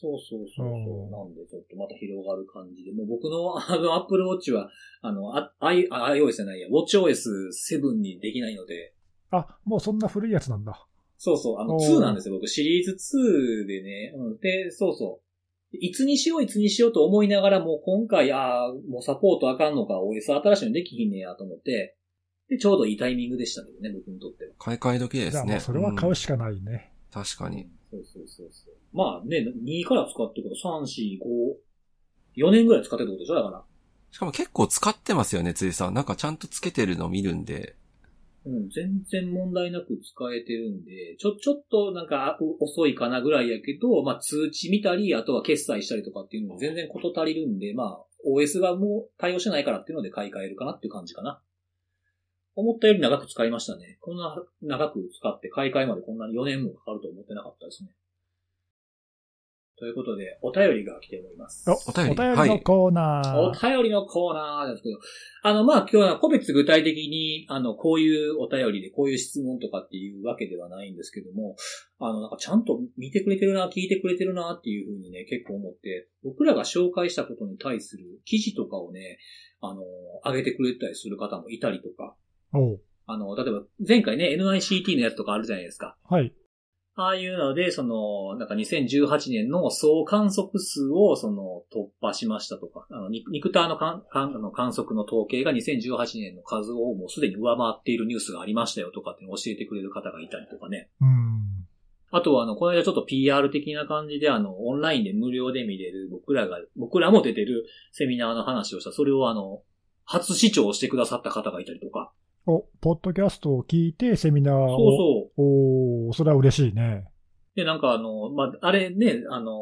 そうそうそうそう。うんなんで、ちょっとまた広がる感じで。もう僕のあの Apple Watch は、あの、あ I、あ iOS じゃないや、WatchOS7 にできないので、あ、もうそんな古いやつなんだ。そうそう、あのおー2なんですよ、僕。シリーズ2でね。うん。で、そうそう。いつにしよう、いつにしようと思いながら、もう今回、ああ、もうサポートあかんのか、OS 新しいのできひんねやと思って、で、ちょうどいいタイミングでしたけどね、僕にとっては。買い替え時ですね。じゃあもうそれは買ううんしかないね。確かに。そうそうそうそう。まあね、2から使ってるから、3、4、5、4年ぐらい使ってることでしょ？だから。しかも結構使ってますよね、辻さん。なんかちゃんとつけてるの見るんで。うん、全然問題なく使えてるんで、ちょ、ちょっとなんかあ遅いかなぐらいやけど、まあ通知見たり、あとは決済したりとかっていうのも全然こと足りるんで、まあ OS がもう対応してないからっていうので買い替えるかなっていう感じかな。思ったより長く使いましたね。こんな長く使って買い替えまでこんなに4年もかかると思ってなかったですね。ということで、お便りが来ております。おお便りお便りのコーナー。お便りのコーナーですけど、あの、まあ、今日は個別具体的に、あの、こういうお便りで、こういう質問とかっていうわけではないんですけども、あの、なんかちゃんと見てくれてるな、聞いてくれてるなっていうふうにね、結構思って、僕らが紹介したことに対する記事とかをね、あの、上げてくれたりする方もいたりとか、あの、例えば前回ね、NICT のやつとかあるじゃないですか。はい。ああいうので、その、なんか2018年の総観測数をその突破しましたとか、あの、ニクターの観観あの観測の統計が2018年の数をもうすでに上回っているニュースがありましたよとかって教えてくれる方がいたりとかね。うん。あとはあの、この間ちょっと PR 的な感じであの、オンラインで無料で見れる僕らが、僕らも出てるセミナーの話をした、それをあの、初視聴してくださった方がいたりとか。お、ポッドキャストを聞いてセミナーを。そうそう。おーそれは嬉しいね。で、なんかあの、まあ、あれね、あの、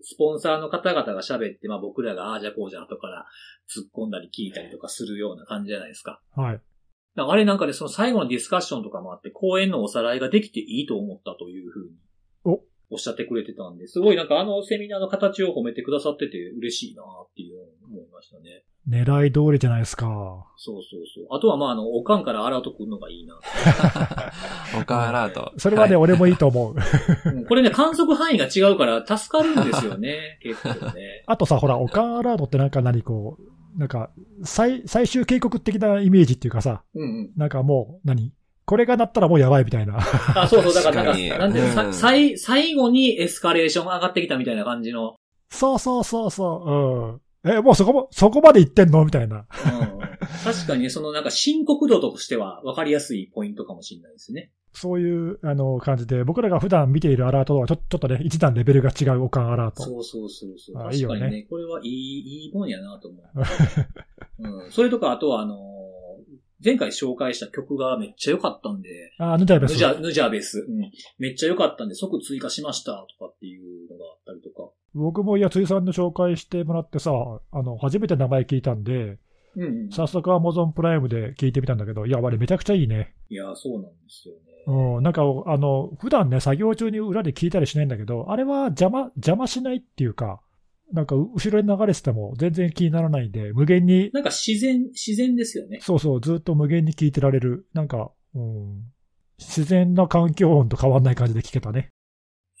スポンサーの方々が喋って、まあ僕らがああじゃこうじゃ後から突っ込んだり聞いたりとかするような感じじゃないですか。はい。あれなんかでその最後のディスカッションとかもあって、講演のおさらいができていいと思ったというふうにおおっしゃってくれてたんで、すごいなんかあのセミナーの形を褒めてくださってて嬉しいなっていうのを思いましたね。狙い通りじゃないですか。そうそうそう。あとはまああの、おかんからアラートくるのがいいな。オカアラート。それはね、い俺もいいと思う。うんこれね、観測範囲が違うから助かるんですよね。結構ね。あとさ、ほら、オカンアラートってなんか何こう、なんか、最、最終警告的なイメージっていうかさ、うんうん。なんかもう、何？これが鳴ったらもうやばいみたいな。あ、そうそう、だからなんか、なんで、さうん最、最後にエスカレーション上がってきたみたいな感じの、そうそうそうそう、うん。え、もうそこも、そこまで行ってんの？みたいな。うん、確かにね、そのなんか深刻度としては分かりやすいポイントかもしれないですね。そういう、あの、感じで、僕らが普段見ているアラートとはちょ、ちょっとね、一段レベルが違うオカンアラート。そうそうそうそう。あいいよね確かにね、これはいい、いいもんやなと思う。うん。それとか、あとはあのー前回紹介した曲がめっちゃ良かったんで、あ、ヌタイベス。ヌジャ、ヌジャベス。うん。めっちゃ良かったんで即追加しましたとかっていうのがあったりとか。僕もいや、ついさんの紹介してもらってさ、あの、初めて名前聞いたんで、うん、うん。早速 Amazon プライムで聞いてみたんだけど、いや、あれめちゃくちゃいいね。いや、そうなんですよね。うん、なんか、あの、普段ね、作業中に裏で聞いたりしないんだけど、あれは邪魔、邪魔しないっていうか、なんか、後ろに流れてても全然気にならないんで、無限に、なんか自然、自然ですよね。そうそう、ずっと無限に聞いてられる。なんか、うん、自然な環境音と変わんない感じで聞けたね。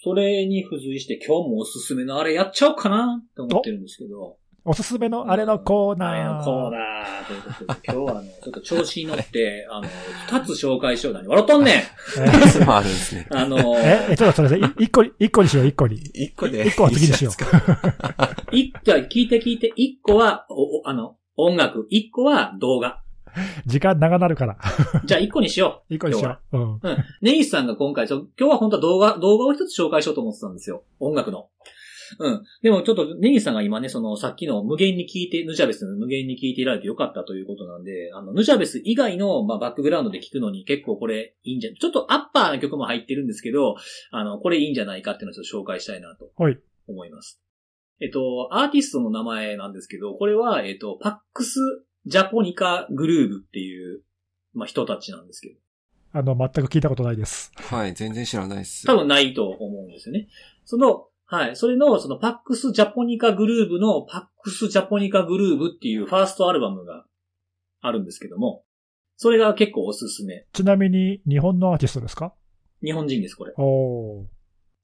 それに付随して今日もおすすめのあれやっちゃおうかなって思ってるんですけど。おすすめのあれのコーナー。のコーナーということで、今日はあの、ちょっと調子に乗って、あの、二つ紹介しよう何笑っとんねんえそれもあるんですね。あの、え、えちょっとそれで、い一個に、一個にしよう、一個に。一個で。一個は次にしようう。一個は聞いて聞いて、一個は、お、おあの、音楽、一個は動画。時間長なるから。じゃあ一個にしよ一個にしよう。うん。う。うん。ネギスさんが今回、今日は本当は動画、動画を一つ紹介しようと思ってたんですよ。音楽の。うん。でもちょっと、ネギスさんが今ね、その、さっきの無限に聞いて、ヌジャベスの無限に聞いていられてよかったということなんで、あの、ヌジャベス以外の、まあ、バックグラウンドで聞くのに結構これいいんじゃ、ちょっとアッパーな曲も入ってるんですけど、あの、これいいんじゃないかっていうのをちょっと紹介したいなとはい。思います。えっと、アーティストの名前なんですけど、これは、えっと、パックス・ジャポニカ・グルーブっていう、まあ、人たちなんですけど、あの、全く聞いたことないです。はい、全然知らないです。多分ないと思うんですよね。その、はい、それの、そのパックス・ジャポニカ・グルーブのパックス・ジャポニカ・グルーブっていうファーストアルバムがあるんですけども、それが結構おすすめ。ちなみに、日本のアーティストですか？日本人です、これ。おー。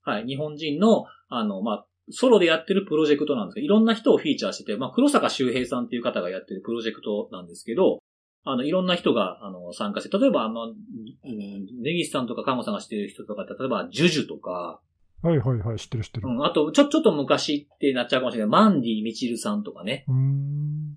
はい、日本人の、あの、まあ、ソロでやってるプロジェクトなんですけど、いろんな人をフィーチャーしてて、まあ、黒坂周平さんっていう方がやってるプロジェクトなんですけど、あの、いろんな人が、あの、参加して、例えば、あの、うんネギスさんとかカンゴさんが知ってる人とか、例えば、ジュジュとか、はいはいはい、知ってる知ってる。うん、あと、ちょ、ちょっと昔ってなっちゃうかもしれない。マンディ・ミチルさんとかね。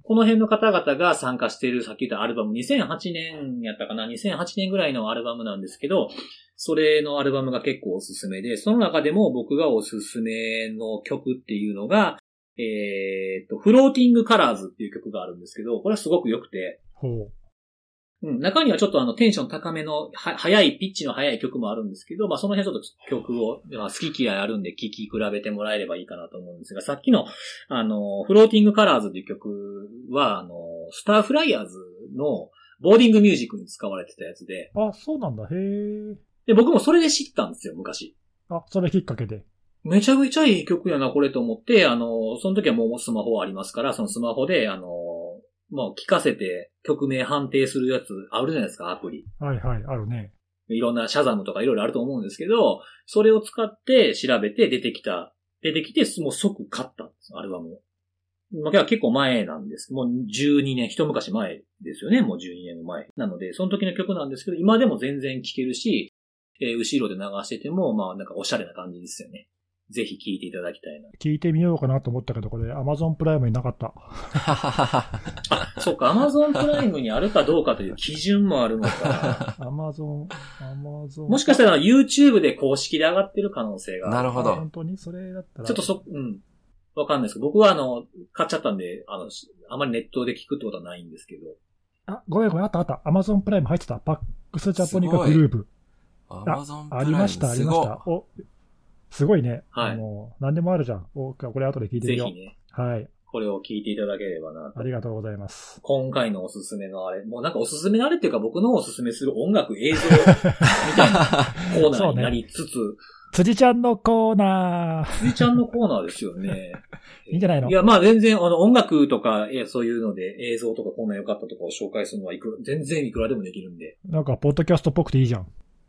この辺の方々が参加している、さっき言ったアルバム、2008年やったかな ?2008 年ぐらいのアルバムなんですけど、それのアルバムが結構おすすめで、その中でも僕がおすすめの曲っていうのが、えーっと、フローティングカラーズっていう曲があるんですけど、これはすごく良くて、ほうん、中にはちょっとあのテンション高めの、は、速い、ピッチの速い曲もあるんですけど、まあその辺ちょっと曲を、まあ、好き嫌いあるんで聴き比べてもらえればいいかなと思うんですが、さっきの、あの、 Floating Colors っていう曲は、あの、スターフライヤーズの boarding music に使われてたやつで、う。あ、そうなんだ。へえ。で、僕もそれで知ったんですよ、昔。あ、それきっかけで。めちゃめちゃいい曲やな、これと思って、あの、その時はもうスマホありますから、そのスマホで、あの、まあ、聞かせて曲名判定するやつあるじゃないですか、アプリ。はいはい、あるね。いろんな Shazam とかいろいろあると思うんですけど、それを使って調べて出てきた、出てきて、もう即買ったんです、アルバムを。まあ、結構前なんです。もう12年、一昔前ですよね。もう12年前。なので、その時の曲なんですけど、今でも全然聴けるし、えー後ろで流してても、まあなんかおしゃれな感じですよね。ぜひ聴いていただきたいな。聞いてみようかなと思ったけど、これ Amazon プライムになかった。あ、そうか、Amazon プライムにあるかどうかという基準もあるのか。Amazon、Amazon。もしかしたら YouTube で公式で上がってる可能性がある。なるほどあ本。当にそれだったら。ちょっとそ、うん。わかんないですけど、僕はあの、買っちゃったんで、あの、しあまりネットで聞くってことはないんですけど。あ、ごめんごめん、あったあった。Amazon プライム入ってた。パックスジャポニカグループ。アマゾンプライムありました、ありました。お、すごいね。はいもう、何でもあるじゃん。お、これ後で聞いてみよう。ぜひね、はい。これを聞いていただければなとありがとうございます。今回のおすすめのあれ、もうなんかおすすめのあれっていうか僕のおすすめする音楽映像 みたいなコーナーになりつつ、辻ちゃんのコーナー。辻ちゃんのコーナーですよね。いいんじゃないの？いや、まあ全然、あの、音楽とか、えそういうので、映像とかこんな良かったとかを紹介するのはいくら、全然いくらでもできるんで。なんか、ポッドキャストっぽくていいじゃん。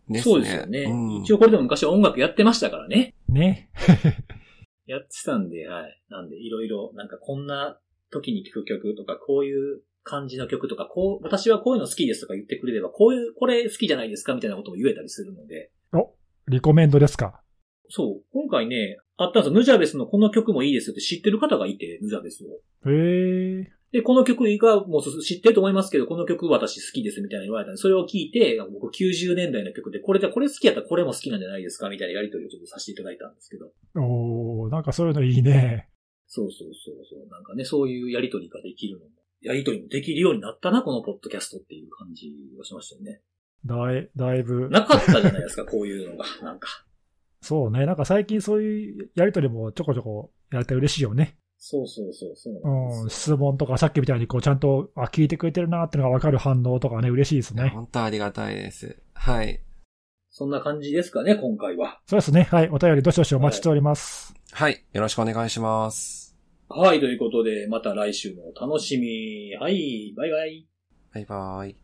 ですそうですよね。うん一応これでも昔音楽やってましたからね。ね。やってたんで、はい。なんで、いろいろ、なんかこんな時に聴く曲とか、こういう感じの曲とか、こう、私はこういうの好きですとか言ってくれれば、こういう、これ好きじゃないですかみたいなことも言えたりするので。お、リコメンドですか？そう。今回ね、あったんですよ。ヌジャベスのこの曲もいいですよって知ってる方がいて、ヌジャベスを。へえ。で、この曲がもう知ってると思いますけど、この曲私好きですみたいな言われたんで、それを聞いて、僕90年代の曲で、これじゃこれ好きやったらこれも好きなんじゃないですかみたいなやりとりをちょっとさせていただいたんですけど。おー、なんかそういうのいいね。そうそうそうそう。なんかね、そういうやりとりができるのも、やりとりもできるようになったな、このポッドキャストっていう感じがしましたよね。だい、だいぶ。なかったじゃないですか、こういうのが。なんか。そうね。なんか最近そういうやりとりもちょこちょこやれて嬉しいよね。そうそうそう、そううん。なんです質問とかさっきみたいにこうちゃんと、あ、聞いてくれてるなっていうのがわかる反応とかね、嬉しいですね。本当ありがたいです。はい。そんな感じですかね、今回は。そうですね。はい。お便りどしどしお待ちしております。はい。よろしくお願いします。はい、ということで、また来週もお楽しみ。はい、バイバイ。バイバイ。